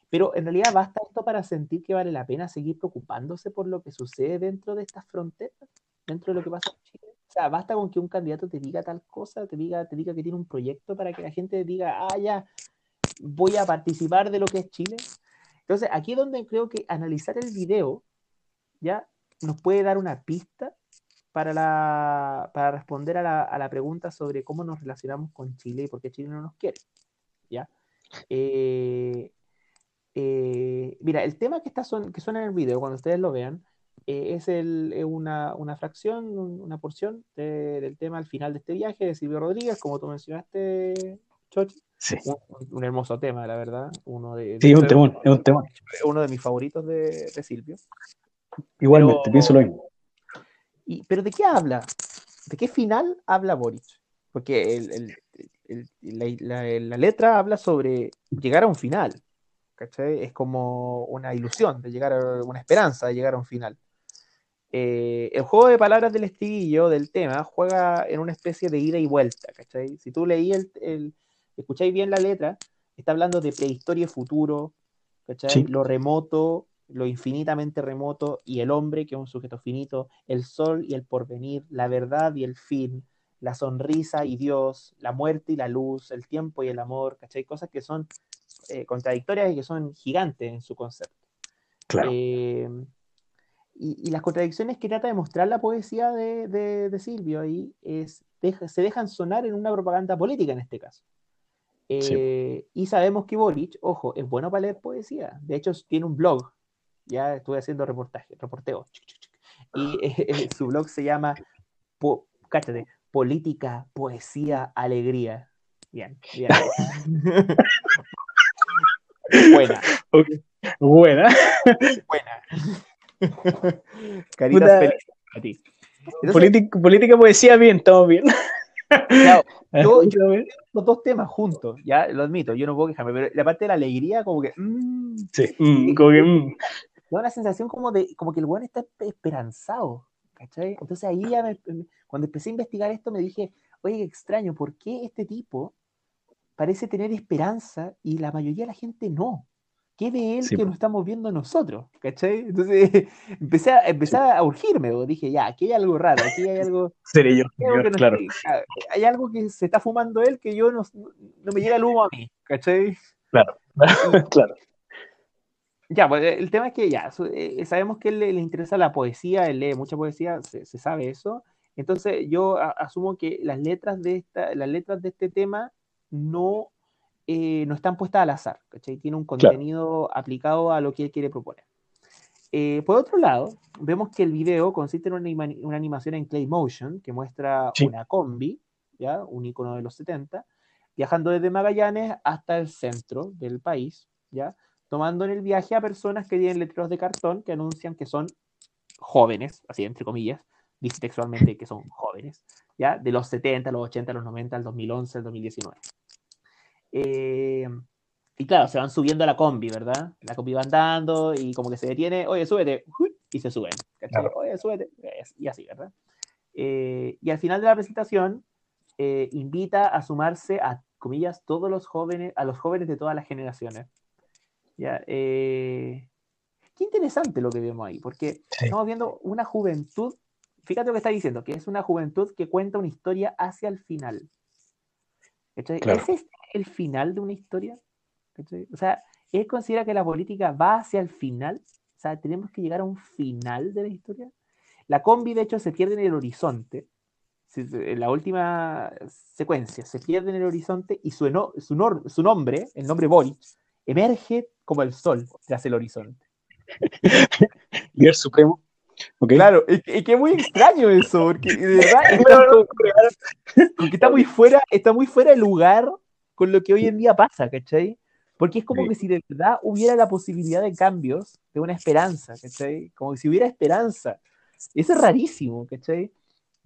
Pero en realidad basta esto para sentir que vale la pena seguir preocupándose por lo que sucede dentro de estas fronteras, dentro de lo que pasa en Chile. O sea, basta con que un candidato te diga tal cosa, te diga, te diga que tiene un proyecto para que la gente diga, ah, ya, voy a participar de lo que es Chile. Entonces, aquí es donde creo que analizar el video ya nos puede dar una pista para, la, para responder a la, a la pregunta sobre cómo nos relacionamos con Chile y por qué Chile no nos quiere. ¿ya? Eh, eh, mira, el tema que, está que suena en el video, cuando ustedes lo vean, eh, es, el, una, una, fracción, una porción del tema al final de este viaje de Silvio Rodríguez, como tú mencionaste, Chochi. Sí. Un, hermoso tema, la verdad. Uno de, sí, un temón, es un temón. Uno de mis favoritos de, de Silvio. Igualmente, pienso lo mismo. Y, pero ¿de qué habla? ¿De qué final habla Boric? Porque el, el, la, la, letra habla sobre llegar a un final. ¿cachai? Es como una ilusión de llegar a una esperanza de llegar a un final. Eh, el juego de palabras del estribillo del tema juega en una especie de ida y vuelta. ¿cachai? Si tú leí el escucháis bien la letra, está hablando de prehistoria y futuro, ¿cachai? Lo remoto, lo infinitamente remoto, y el hombre, que es un sujeto finito, el sol y el porvenir, la verdad y el fin, la sonrisa y Dios, la muerte y la luz, el tiempo y el amor, ¿cachai? Cosas que son eh, contradictorias y que son gigantes en su concepto. Claro. Eh, y, las contradicciones que trata de mostrar la poesía de, Silvio ahí es, se dejan sonar en una propaganda política en este caso. Eh, y sabemos que Boric, ojo, es bueno para leer poesía. De hecho, tiene un blog. Ya estuve haciendo reportaje, reporteo. Y (laughs) su blog se llama, cállate, Política, Poesía, Alegría. Bien, bien. (laughs) Buena. Buena. Buena. (laughs) Caritas felices a ti. política, poesía, bien, estamos bien. (laughs) yo, los dos temas juntos, ya lo admito, yo no puedo quejarme, pero la parte de la alegría, como que. Mm, sí, mm, como que. Mm. Da una sensación como de como que el buen está esperanzado, ¿cachai? Entonces ahí ya cuando empecé a investigar esto me dije, oye, qué extraño, ¿por qué este tipo parece tener esperanza y la mayoría de la gente no. ¿Qué de él que lo estamos viendo nosotros? ¿Cachai? Entonces (laughs) empecé a, empecé a urgirme, dije, ya, aquí hay algo raro, aquí hay algo... (laughs) Seré yo, claro. hay algo que se está fumando él que yo no, no me llega el humo a mí, ¿cachai? Claro, (laughs) claro. Ya, pues el tema es que ya, eh, sabemos que él le, interesa la poesía, él lee mucha poesía, se, se sabe eso. Entonces yo asumo que las letras de esta, las letras de este tema no, eh, no están puestas al azar, ¿cachai? Tiene un contenido aplicado a lo que él quiere proponer. Eh, por otro lado, vemos que el video consiste en una, animación en Clay Motion que muestra una combi, ¿ya? un icono de los 70, viajando desde Magallanes hasta el centro del país, ¿ya? tomando en el viaje a personas que tienen letreros de cartón que anuncian que son jóvenes, así entre comillas, dice textualmente que son jóvenes, ¿ya? de los 70, los 80, los 90, el 2011, el 2019. Eh, y claro, se van subiendo a la combi, ¿verdad? La combi va andando y como que se detiene, oye, súbete, y se suben. Oye, súbete, y así, ¿verdad? Eh, y al final de la presentación, eh, invita a sumarse a, comillas, todos los jóvenes, a los jóvenes de todas las generaciones. ¿Ya? qué interesante lo que vemos ahí, porque estamos viendo una juventud, fíjate lo que está diciendo, que es una juventud que cuenta una historia hacia el final. ¿Ese es el final de una historia? O sea, ¿él considera que la política va hacia el final? O sea, ¿tenemos que llegar a un final de la historia? La combi, de hecho, se pierde en el horizonte. En la última secuencia, se pierde en el horizonte y su, su, su nombre, el nombre Boric, emerge como el sol tras el horizonte. (laughs) y el supremo Claro, es que, es muy extraño eso, porque de (laughs) verdad está, muy fuera, está muy fuera de lugar con lo que hoy en día pasa, ¿cachai? Porque es como que si de verdad hubiera la posibilidad de cambios, de una esperanza, ¿cachai? Como si hubiera esperanza. Eso es rarísimo, ¿cachai?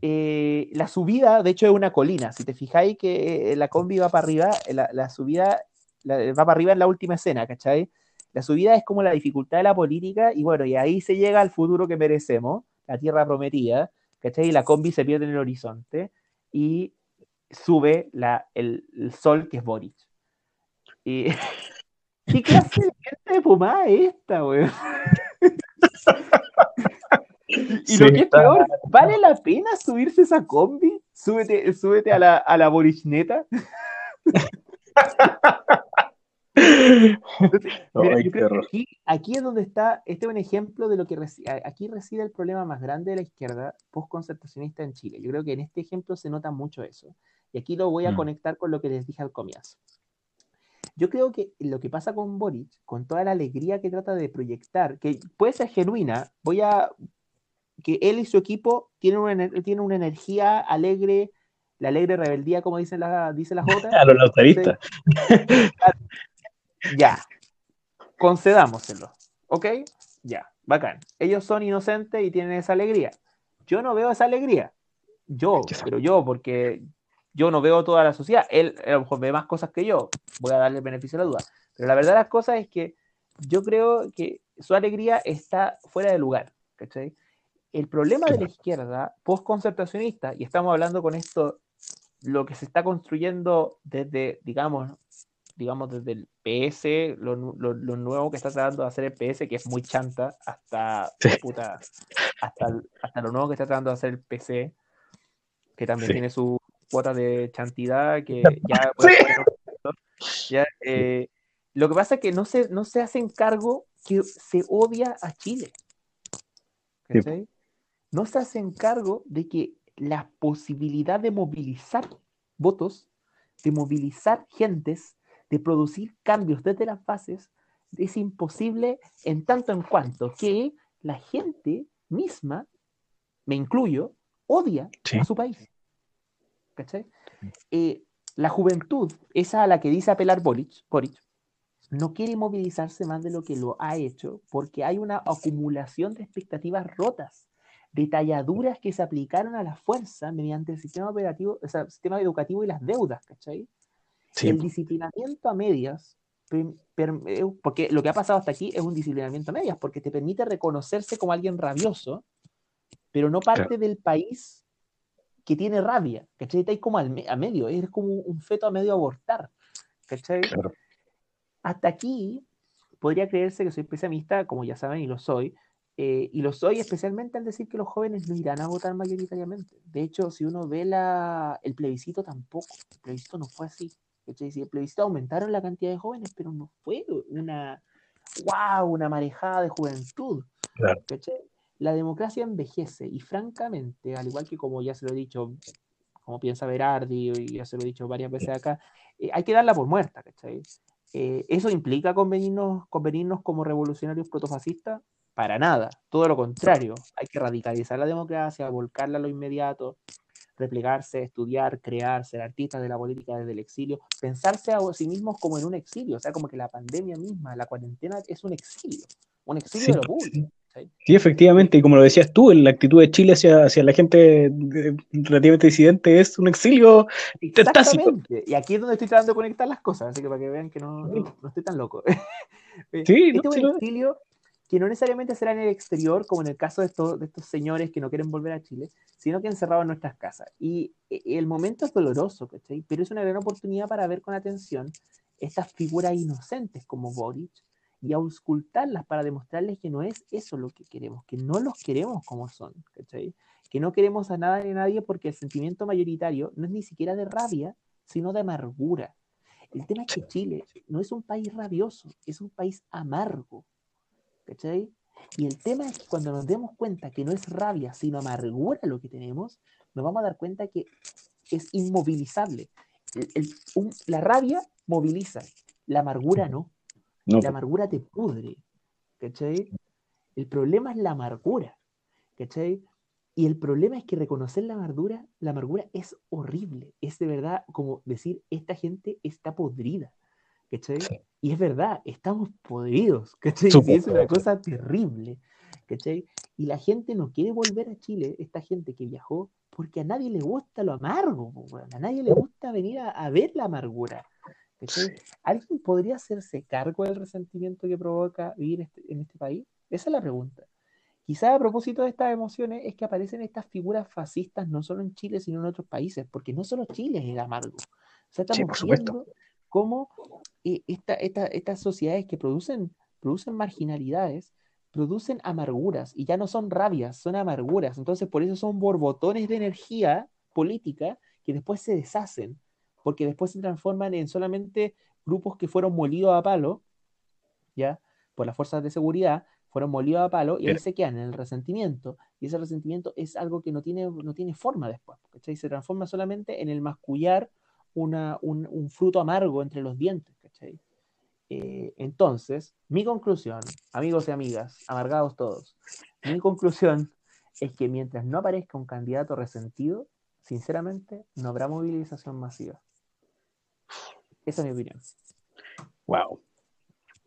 Eh, la subida, de hecho, es una colina. Si te fijáis que eh, la combi va para arriba, la, subida va para arriba en la última escena, ¿cachai? La subida es como la dificultad de la política y bueno, y ahí se llega al futuro que merecemos, la tierra prometida, ¿cachai? Y la combi se pierde en el horizonte y sube la, el, sol que es Boric. Y... (laughs) ¿Qué clase de gente de fumada es esta, weón? (laughs) y lo que es peor, ¿vale la pena subirse esa combi? Súbete, súbete a la, a la Borichneta. (laughs) (laughs) aquí, es donde está, este es un ejemplo de lo que aquí reside el problema más grande de la izquierda postconceptacionista en Chile. Yo creo que en este ejemplo se nota mucho eso. Y aquí lo voy a mm. conectar con lo que les dije al comienzo. Yo creo que lo que pasa con Boric, con toda la alegría que trata de proyectar, que puede ser genuina, voy a que él y su equipo tienen una, tienen una energía alegre, la alegre rebeldía, como dice la, dice la J. (laughs) A los lautaristas. Ya, concedámoselo. ¿Ok? Ya, bacán. Ellos son inocentes y tienen esa alegría. Yo no veo esa alegría. Yo, pero yo, porque yo no veo toda la sociedad. Él a lo mejor ve más cosas que yo. Voy a darle el beneficio de la duda. Pero la verdad de las cosas es que yo creo que su alegría está fuera de lugar. ¿cachai? El problema de la izquierda postconceptacionista, y estamos hablando con esto, lo que se está construyendo desde, digamos, digamos, desde el PS, lo, nuevo que está tratando de hacer el PS, que es muy chanta, hasta, hasta, lo nuevo que está tratando de hacer el PC, que también tiene su cuota de chantidad, que (laughs) ya... Eh, lo que pasa es que no se, no se hacen cargo que se odia a Chile. No se hacen cargo de que la posibilidad de movilizar votos, de movilizar gentes, de producir cambios desde las bases, es imposible en tanto en cuanto que la gente misma, me incluyo, odia a su país. Eh, la juventud, esa a la que dice apelar Boric, Boric, no quiere movilizarse más de lo que lo ha hecho porque hay una acumulación de expectativas rotas detalladuras que se aplicaron a la fuerza mediante el sistema operativo, o sea, sistema educativo y las deudas, ¿cachai? El disciplinamiento a medias, eh, porque lo que ha pasado hasta aquí es un disciplinamiento a medias, porque te permite reconocerse como alguien rabioso, pero no parte del país que tiene rabia, ¿cachai? Está ahí como al a medio, es como un feto a medio abortar, ¿cachai? Hasta aquí podría creerse que soy pesimista, como ya saben y lo soy, eh, y lo soy especialmente al decir que los jóvenes no irán a votar mayoritariamente. De hecho, si uno ve la, el plebiscito, tampoco. El plebiscito no fue así. Si el plebiscito aumentaron la cantidad de jóvenes, pero no fue una, wow, una marejada de juventud. La democracia envejece y francamente, al igual que como ya se lo he dicho, como piensa Berardi y ya se lo he dicho varias veces acá, eh, hay que darla por muerta. Eh, ¿Eso implica convenirnos, convenirnos como revolucionarios protofascistas? Para nada, todo lo contrario. Hay que radicalizar la democracia, volcarla a lo inmediato, replegarse, estudiar, crear, ser artistas de la política desde el exilio, pensarse a sí mismos como en un exilio, o sea, como que la pandemia misma, la cuarentena es un exilio, un exilio de lo público. ¿sí? efectivamente, y como lo decías tú, la actitud de Chile hacia, hacia la gente relativamente disidente es un exilio Exactamente. Y aquí es donde estoy tratando de conectar las cosas, así que para que vean que no, no, estoy tan loco. (laughs) Sí, este es un exilio que no necesariamente será en el exterior, como en el caso de estos, de estos señores que no quieren volver a Chile, sino que encerrados en nuestras casas. Y eh, el momento es doloroso, ¿cachai? Pero es una gran oportunidad para ver con atención estas figuras inocentes como Boric y auscultarlas para demostrarles que no es eso lo que queremos, que no los queremos como son, ¿cachai? Que no queremos a nada ni a nadie porque el sentimiento mayoritario no es ni siquiera de rabia, sino de amargura. El tema es que Chile no es un país rabioso, es un país amargo. ¿Cachai? Y el tema es que cuando nos demos cuenta que no es rabia, sino amargura lo que tenemos, nos vamos a dar cuenta que es inmovilizable. la rabia moviliza, la amargura no. La amargura te pudre. ¿Cachai? El problema es la amargura. ¿Cachai? Y el problema es que reconocer la amargura, la amargura es horrible. Es de verdad como decir, esta gente está podrida. ¿Cachai? Y es verdad, estamos podridos, (laughs) ¿cachai? es una cosa terrible, ¿cachai? Y la gente no quiere volver a Chile, esta gente que viajó, porque a nadie le gusta lo amargo, a nadie le gusta venir a, ver la amargura. ¿cachai? ¿Alguien podría hacerse cargo del resentimiento que provoca vivir este, en este país? Esa es la pregunta. Quizá a propósito de estas emociones es que aparecen estas figuras fascistas no solo en Chile, sino en otros países, porque no solo Chile es el amargo. O sea, estamos viendo cómo eh, estas sociedades que producen, producen marginalidades, producen amarguras, y ya no son rabias, son amarguras. Entonces, por eso son borbotones de energía política que después se deshacen, porque después se transforman en solamente grupos que fueron molidos a palo, ¿ya? Por las fuerzas de seguridad, fueron molidos a palo y ahí se quedan en el resentimiento. Y ese resentimiento es algo que no tiene, no tiene forma después, Se transforma solamente en el mascullar un, fruto amargo entre los dientes, ¿cachai? Eh, entonces, mi conclusión, amigos y amigas, amargados todos, mi conclusión es que mientras no aparezca un candidato resentido, sinceramente, no habrá movilización masiva. Esa es mi opinión. Wow.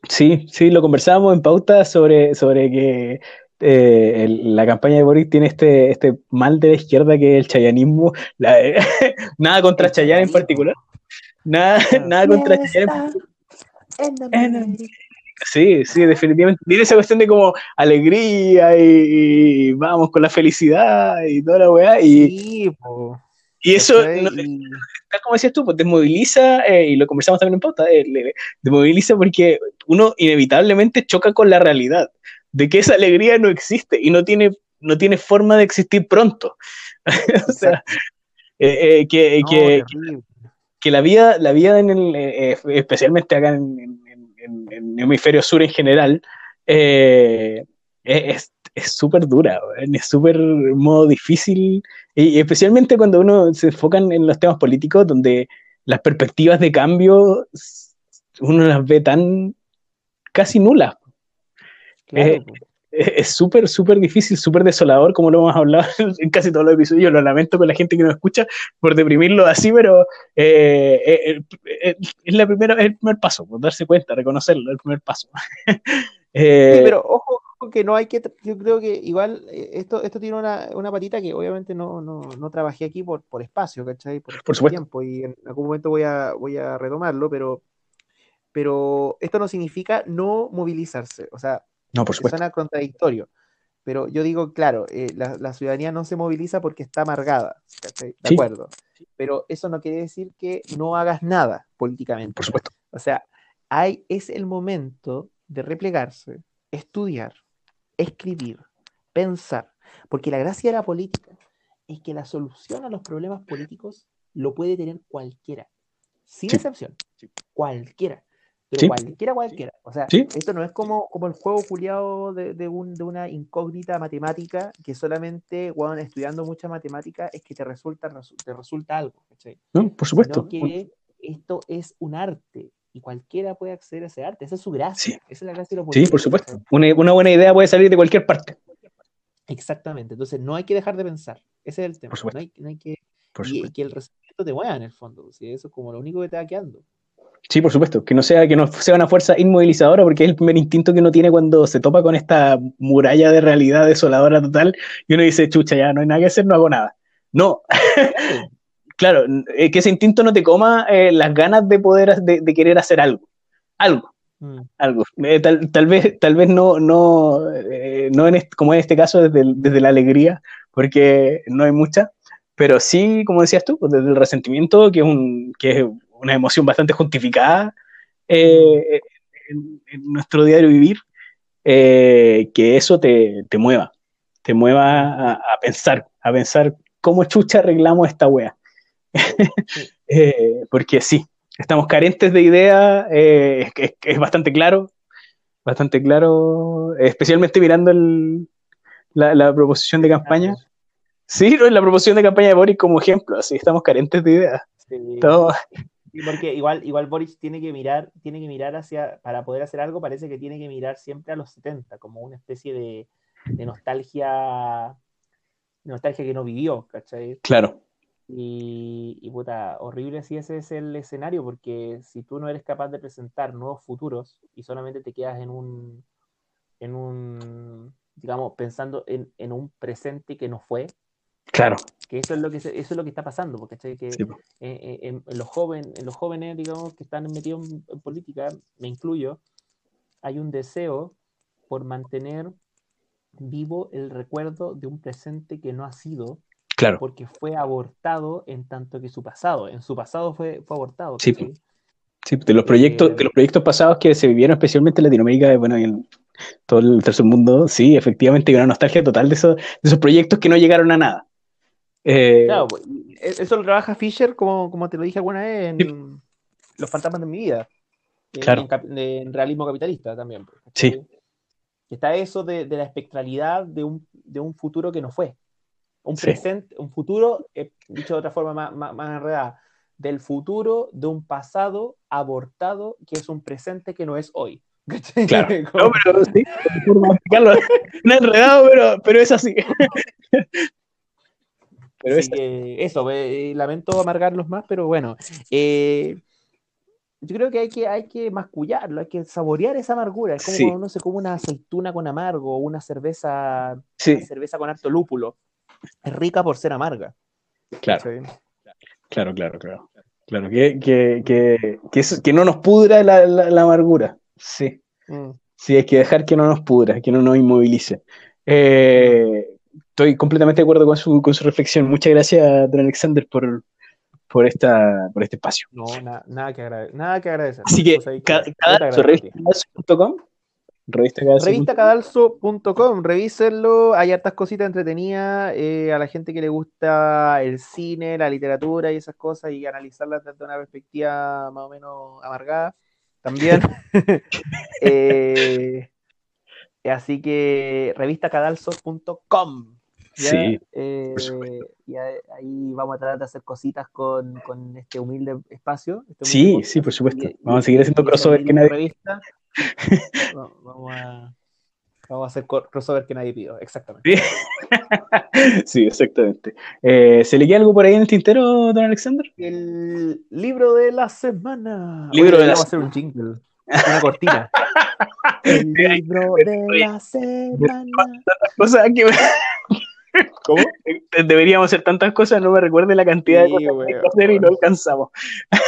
Sí, sí, lo conversábamos en pauta sobre, sobre que eh, la campaña de Boric tiene este, este mal de la izquierda que es el chayanismo. (laughs) nada contra Chayanne en particular. Nada, (laughs) nada contra Chayanne en Sí, sí, definitivamente. Tiene esa cuestión de como alegría y, vamos con la felicidad y toda la weá. Y, Y eso, como decías tú, pues desmoviliza, eh, y lo conversamos también en pauta, eh, desmoviliza porque uno inevitablemente choca con la realidad de que esa alegría no existe y no tiene, no tiene forma de existir pronto. (laughs) o sea, eh, que, que, que, la vida, la vida en el, especialmente acá en, en, el hemisferio sur en general, es súper dura, es súper modo difícil, y especialmente cuando uno se enfoca en los temas políticos, donde las perspectivas de cambio uno las ve tan casi nulas. Es súper, súper difícil, súper desolador, como lo hemos hablado (laughs) en casi todos los episodios. Lo lamento con la gente que nos escucha por deprimirlo así, pero eh, eh, eh, es, la primera, es el primer paso, por darse cuenta, reconocerlo, el primer paso. (laughs) sí, pero ojo, que no hay que, yo creo que igual eh, esto, esto tiene una, una patita que obviamente no, no, no, trabajé aquí por, por espacio, ¿cachai? Por, por supuesto. tiempo y en algún momento voy a, voy a retomarlo, pero, pero esto no significa no movilizarse, o sea, no, por supuesto. suena contradictorio. Pero yo digo, claro, eh, la, la, ciudadanía no se moviliza porque está amargada. De acuerdo. Pero eso no quiere decir que no hagas nada políticamente. Por supuesto. O sea, hay, es el momento de replegarse, estudiar, escribir, pensar, porque la gracia de la política es que la solución a los problemas políticos lo puede tener cualquiera, sin excepción, cualquiera. Pero cualquiera, cualquiera. O sea, esto no es como, como el juego culiado de, de, una incógnita matemática que solamente, cuando estudiando mucha matemática, es que te resulta, te resulta algo. No, por supuesto. que esto es un arte y cualquiera puede acceder a ese arte. Esa es su gracia. Sí, Esa es la gracia de los Sí, por supuesto. Una, una, buena idea puede salir de cualquier parte. Exactamente. Entonces no hay que dejar de pensar. Ese es el tema. No hay, no hay que, y, que el respeto te mueva en el fondo. Eso es como lo único que te va quedando. Sí, por supuesto, que no sea que no sea una fuerza inmovilizadora, porque es el primer instinto que uno tiene cuando se topa con esta muralla de realidad desoladora total, y uno dice, chucha, ya no hay nada que hacer, no hago nada. No, (laughs) claro, eh, que ese instinto no te coma eh, las ganas de poder, de, querer hacer algo. Algo. Mm. Algo. Eh, tal, vez, tal vez no, no, no en como en este caso desde, desde, la alegría, porque no hay mucha, pero sí, como decías tú, pues, desde el resentimiento, que es, un, que es una emoción bastante justificada en, nuestro diario vivir, que eso te, te, mueva, te mueva a, pensar, a pensar cómo chucha arreglamos esta wea. (laughs) Eh, porque sí, estamos carentes de idea, eh, es, bastante claro, bastante claro, especialmente mirando la, proposición de campaña. Sí, la proposición de campaña de Boris como ejemplo, así estamos carentes de ideas. Porque igual, igual Boris tiene que mirar, tiene que mirar hacia, para poder hacer algo, parece que tiene que mirar siempre a los 70, como una especie de, de nostalgia, nostalgia que no vivió, ¿cachai? Claro. Y, y, puta, horrible si ese es el escenario, porque si tú no eres capaz de presentar nuevos futuros y solamente te quedas en un, en un digamos, pensando en, en un presente que no fue. Claro. Que eso es lo que, eso es lo que está pasando, porque que eh, eh, en, los jóvenes, en los jóvenes, digamos, que están metidos en política, me incluyo, hay un deseo por mantener vivo el recuerdo de un presente que no ha sido Claro. Porque fue abortado en tanto que su pasado, en su pasado fue, fue abortado. Sí, sí, de los proyectos, de los proyectos pasados que se vivieron especialmente en Latinoamérica, bueno, y en todo el tercer mundo, sí, efectivamente hay una nostalgia total de esos, de esos proyectos que no llegaron a nada. Eh, claro, pues, e, eso lo trabaja Fisher, como, como te lo dije alguna vez, en Los fantasmas de mi vida. Claro. En, realismo capitalista también. Pues, sí. Está eso de, de, la espectralidad de un, de un futuro que no fue un presente, un futuro, eh, dicho de otra forma más, más, enredada, del futuro de un pasado abortado que es un presente que no es hoy. (laughs) Claro, no, pero sí, no (laughs) enredado, pero, pero es así. (laughs) pero es que eso, eh, lamento amargarlos más, pero bueno. Eh, yo creo que hay que, hay que mascullarlo, hay que saborear esa amargura. Es como cuando uno se come una aceituna con amargo, o una cerveza, una cerveza con harto lúpulo es rica por ser amarga. Claro. Claro, claro, claro. Claro, que, que, que, que, no nos pudra la, la, amargura. Sí. Mm. Sí, hay que dejar que no nos pudra, que no nos inmovilice. Eh, estoy completamente de acuerdo con su, con su reflexión. Muchas gracias, don Alexander, por, por, esta, por este espacio. No, nada, que agradecer, nada que agradecer. Así que, revistacadalso.com Revistacadalso.com, revísenlo, hay hartas cositas entretenidas eh, a la gente que le gusta el cine, la literatura y esas cosas y analizarlas desde una perspectiva más o menos amargada también. (laughs) (laughs) eh, así que revistacadalso.com. Sí. Eh, y ahí vamos a tratar de hacer cositas con, con este humilde espacio. Este sí, sí, por supuesto. vamos a seguir haciendo crossover que nadie. Revista. (laughs) vamos, a, vamos a hacer crossover que nadie pidió, exactamente. Sí, (laughs) exactamente. Eh, ¿Se le queda algo por ahí en el tintero, don Alexander? El libro de la semana. Libro de la Vamos a hacer un jingle, una cortina. (laughs) El libro de la semana. Cosas que ¿Cómo? Deberíamos hacer tantas cosas, no me recuerde la cantidad de cosas que hacer y no alcanzamos.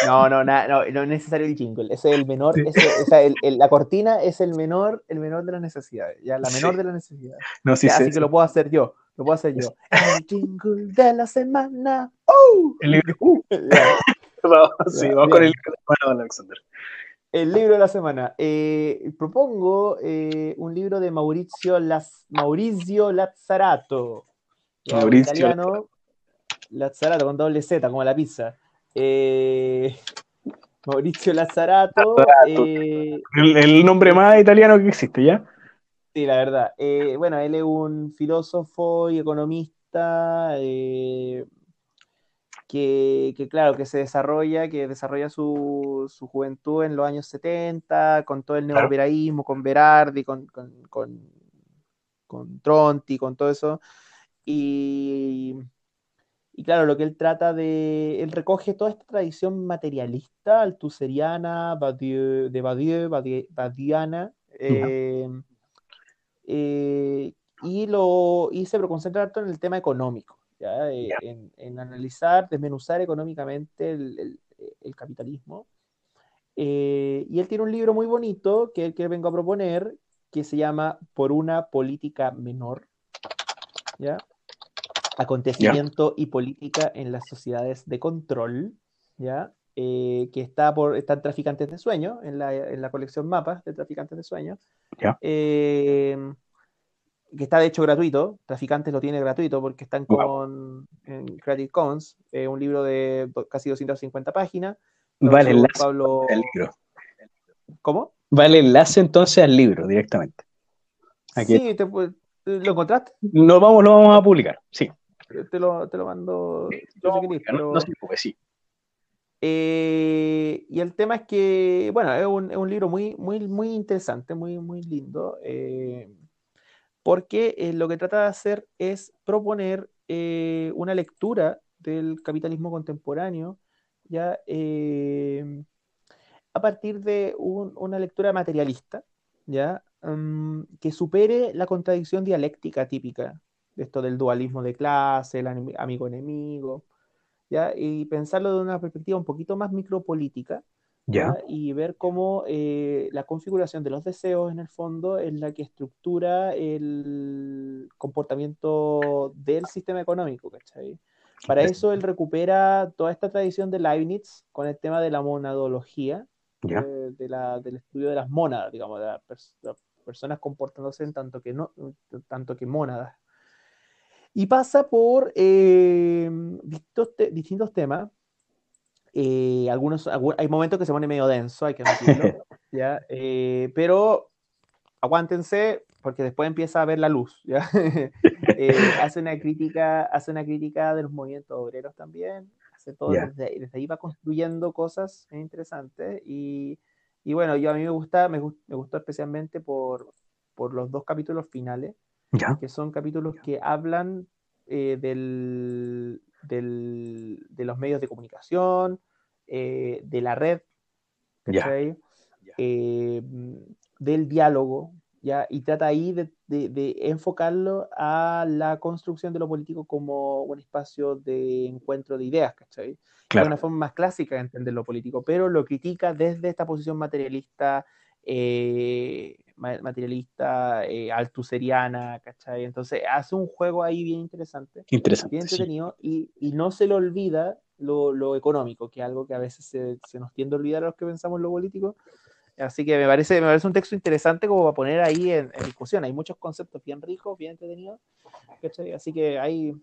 No, no, no, no, es necesario el jingle. Ese es el menor, o sea, el, la cortina es el menor, el menor de las necesidades, ya, la menor de las necesidades. No, sí, así que lo puedo hacer yo, lo puedo hacer yo. El jingle de la semana. ¡Uh! El libro. Uh. sí, vamos con el libro de la semana, Alexander. El libro de la semana. Eh, propongo eh, un libro de Mauricio, Las, Mauricio Lazzarato. Mauricio. Italiano, Lazzarato con doble Z, como la pizza. Eh, (laughs) Mauricio Lazzarato. Eh, el, nombre más italiano que existe, ¿ya? Sí, la verdad. Eh, bueno, él es un filósofo y economista que, claro, que se desarrolla, que desarrolla su, juventud en los años 70, con todo el neoliberalismo, con Berardi, con, con, con, con Tronti, con todo eso. Y, claro, lo que él trata de, él recoge toda esta tradición materialista, altuseriana, de Badieu, badiana, eh, eh, y, lo, y se concentra en el tema económico, eh, En, analizar, desmenuzar económicamente el, capitalismo. y él tiene un libro muy bonito que, que vengo a proponer, que se llama Por una política menor. ¿ya? Acontecimiento y política en las sociedades de control, ¿ya? Eh, que está por, están Traficantes de Sueños, en la, en la colección Mapas de Traficantes de Sueños, eh, que está de hecho gratuito, Traficantes lo tiene gratuito porque están con Creative Commons, eh, un libro de casi 250 páginas. Vale enlace al libro. ¿Cómo? Vale enlace entonces al libro directamente. Sí, ¿lo encontraste? Lo vamos, lo vamos a publicar, sí te lo, te lo mando. No, no, no, sí. Eh, y el tema es que, bueno, es un, es un, libro muy, muy, muy interesante, muy, muy lindo, eh, porque eh, lo que trata de hacer es proponer una lectura del capitalismo contemporáneo, ya a partir de una lectura materialista, ya mm, que supere la contradicción dialéctica típica esto del dualismo de clase, el amigo-enemigo, ¿ya? y pensarlo de una perspectiva un poquito más micropolítica, ¿ya? y ver cómo eh, la configuración de los deseos en el fondo es la que estructura el comportamiento del sistema económico, ¿cachai? Para eso él recupera toda esta tradición de Leibniz con el tema de la monadología, eh, de, la, del estudio de las mónadas, digamos, de, las personas comportándose en tanto que, no, tanto que mónadas. Y pasa por eh, distintos, temas. Eh, algunos, hay momentos que se pone medio denso, hay que decirlo, (laughs) ¿ya? Eh, pero aguántense porque después empieza a ver la luz. ¿ya? (laughs) hace, una crítica, hace una crítica de los movimientos obreros también. Hace todo, desde, ahí va construyendo cosas interesantes. Y, y, bueno, yo a mí me gusta, me, me gustó especialmente por, por los dos capítulos finales que son capítulos que hablan eh, del, de los medios de comunicación, eh, de la red, eh, del diálogo, ¿ya? y trata ahí de, enfocarlo a la construcción de lo político como un espacio de encuentro de ideas, ¿cachai? Claro. una forma más clásica de entender lo político, pero lo critica desde esta posición materialista materialista, eh, altuseriana, ¿cachai? Entonces hace un juego ahí bien interesante, interesante bien entretenido, y, y, no se le olvida lo, lo, económico, que es algo que a veces se, se, nos tiende a olvidar a los que pensamos en lo político. Así que me parece, me parece un texto interesante como para poner ahí en, en discusión. Hay muchos conceptos bien ricos, bien entretenidos. ¿cachai? Así que hay,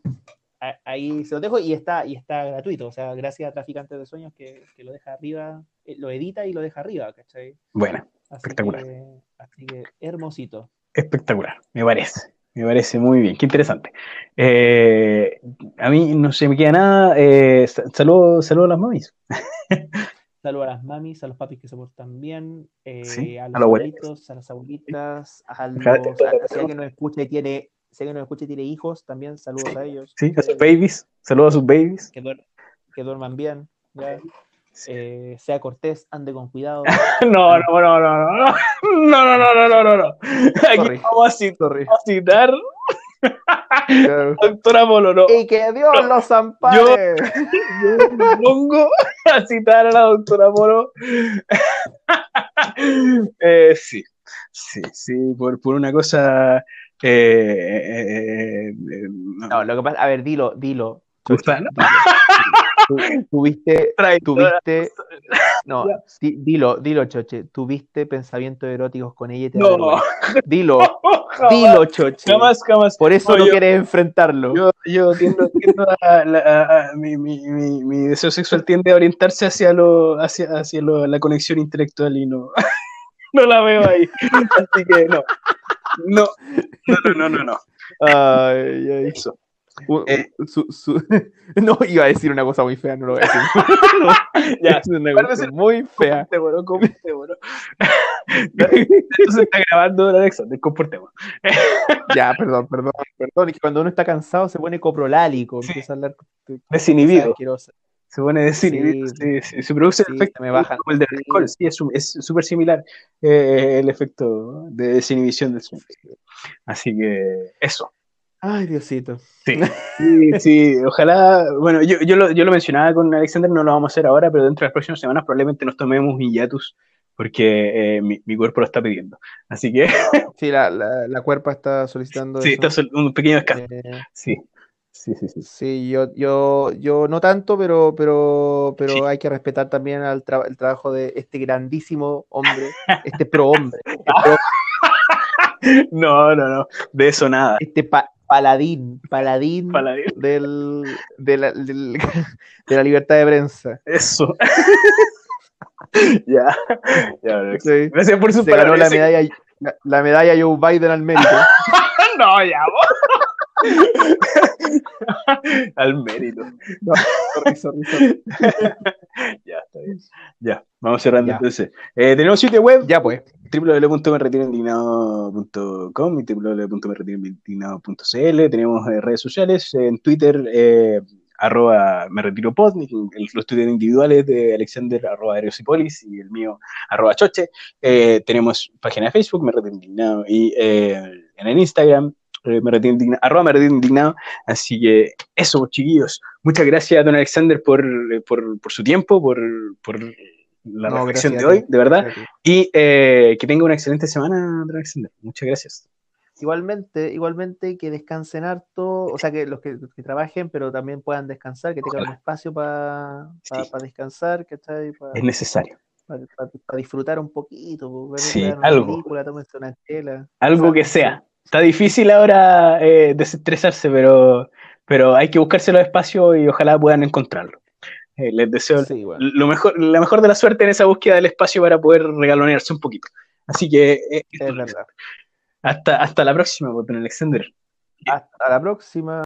ahí se lo dejo y está, y está gratuito. O sea, gracias a Traficantes de Sueños que, que lo deja arriba, eh, lo edita y lo deja arriba, ¿cachai? Bueno, espectacular. así que hermosito. Espectacular, me parece. Me parece muy bien, qué interesante. Eh, a mí no se me queda nada. Eh, Saludos saludo a las mamis. (laughs) Saludos a las mamis, a los papis que se portan bien, eh, a los abuelitos, a las abuelitas, a los a, que nos escucha y tiene sé que nos escucha y tiene hijos, también saludos a ellos. Sí, a sus babies, saludos a sus babies. Que, duerman bien, eh, sea cortés, ande con cuidado. no, no, no, no, no, no, no, no, no, no, no, no. Aquí vamos a, citar, Doctora Polo, Y que Dios los ampare. Yo, yo me pongo a citar a la doctora Polo. eh, sí, sí, sí, por, por una cosa eh, eh, eh, no, lo que pasa, a ver, dilo, dilo. Tuviste, tuviste, (laughs) no, dilo, dilo, Choche, tuviste pensamientos eróticos con ella y te no. (laughs) Dilo, dilo, Choche. Jamás, jamás. Por eso no, quieres enfrentarlo. Yo, yo tiendo, a, mi, mi, mi, mi, deseo sexual tiende a orientarse hacia lo, hacia, hacia lo, la conexión intelectual y no, (laughs) no la veo ahí. Así que no. No, no, no, no, no. Ay, ay. Eso. Eh, su, su... (laughs) no, iba a decir una cosa muy fea, no lo voy a decir. no, (laughs) ya, es una cosa muy fea. (laughs) Está grabando, Alexander, ya, perdón, perdón, perdón. Y que cuando uno está cansado se pone coprolálico, sí. empieza a hablar. Desinhibido. Se pone desinhibido. Sí, sí, se produce el efecto me bajan. como el del alcohol. Sí, es súper similar eh, el efecto de desinhibición del sueño. Así que eso. Ay, Diosito. Sí, (laughs) sí, sí, ojalá, bueno, yo, yo, lo, yo lo mencionaba con Alexander, no lo vamos a hacer ahora, pero dentro de las próximas semanas probablemente nos tomemos un hiatus porque eh, mi, mi, cuerpo lo está pidiendo. Así que... (laughs) Sí, la, la, la cuerpa está solicitando... Sí, está un pequeño descanso. Eh, sí. Sí, sí, sí. Sí, yo, yo, yo no tanto, pero, pero, pero hay que respetar también al el trabajo de este grandísimo hombre, este (laughs) pro hombre. no, no, no, de eso nada. Este pa paladín, paladín, paladín. Del, de, la, del, (laughs) de la libertad de prensa. Eso. (laughs) ya, ya sí. Gracias por su Se ganó la medalla, la, la, medalla Joe Biden al mérito. (laughs) no, ya, vos. (laughs) Al mérito. No, sorry, sorry, sorry. (laughs) ya, está bien. Ya, vamos cerrando ya. entonces. Eh, tenemos sitio web. Ya, pues. www.merretiroindignado.com y www.merretiroindignado.cl. Tenemos eh, redes sociales. En Twitter, eh, arroba me retiro pod, los Twitter individuales de Alexander, arroba Aerosipolis y el mío, arroba Choche. Eh, tenemos página de Facebook, me retiro indignado, y eh, en el Instagram, eh, me retiro indignado, arroba me retiro indignado. Así que eso, chiquillos. Muchas gracias, don Alexander, por, por, por su tiempo, por, por la no, reflexión de hoy, de verdad. Y eh, que tenga una excelente semana, don Alexander. Muchas gracias. Igualmente, igualmente que descansen harto, o sea, que los que, que trabajen, pero también puedan descansar, que tengan un espacio para pa, sí. pa descansar, ¿cachai? Pa, es necesario. Para pa, disfrutar un poquito, ver, sí, ver algo. película, una chela. Algo que sea. Está difícil ahora eh, desestresarse, pero, pero hay que buscarse los espacios y ojalá puedan encontrarlo. Eh, les deseo sí, bueno. lo mejor, la mejor de la suerte en esa búsqueda del espacio para poder regalonearse un poquito. Así que eh, es verdad. Hasta, hasta la próxima, Alexander. Hasta la próxima.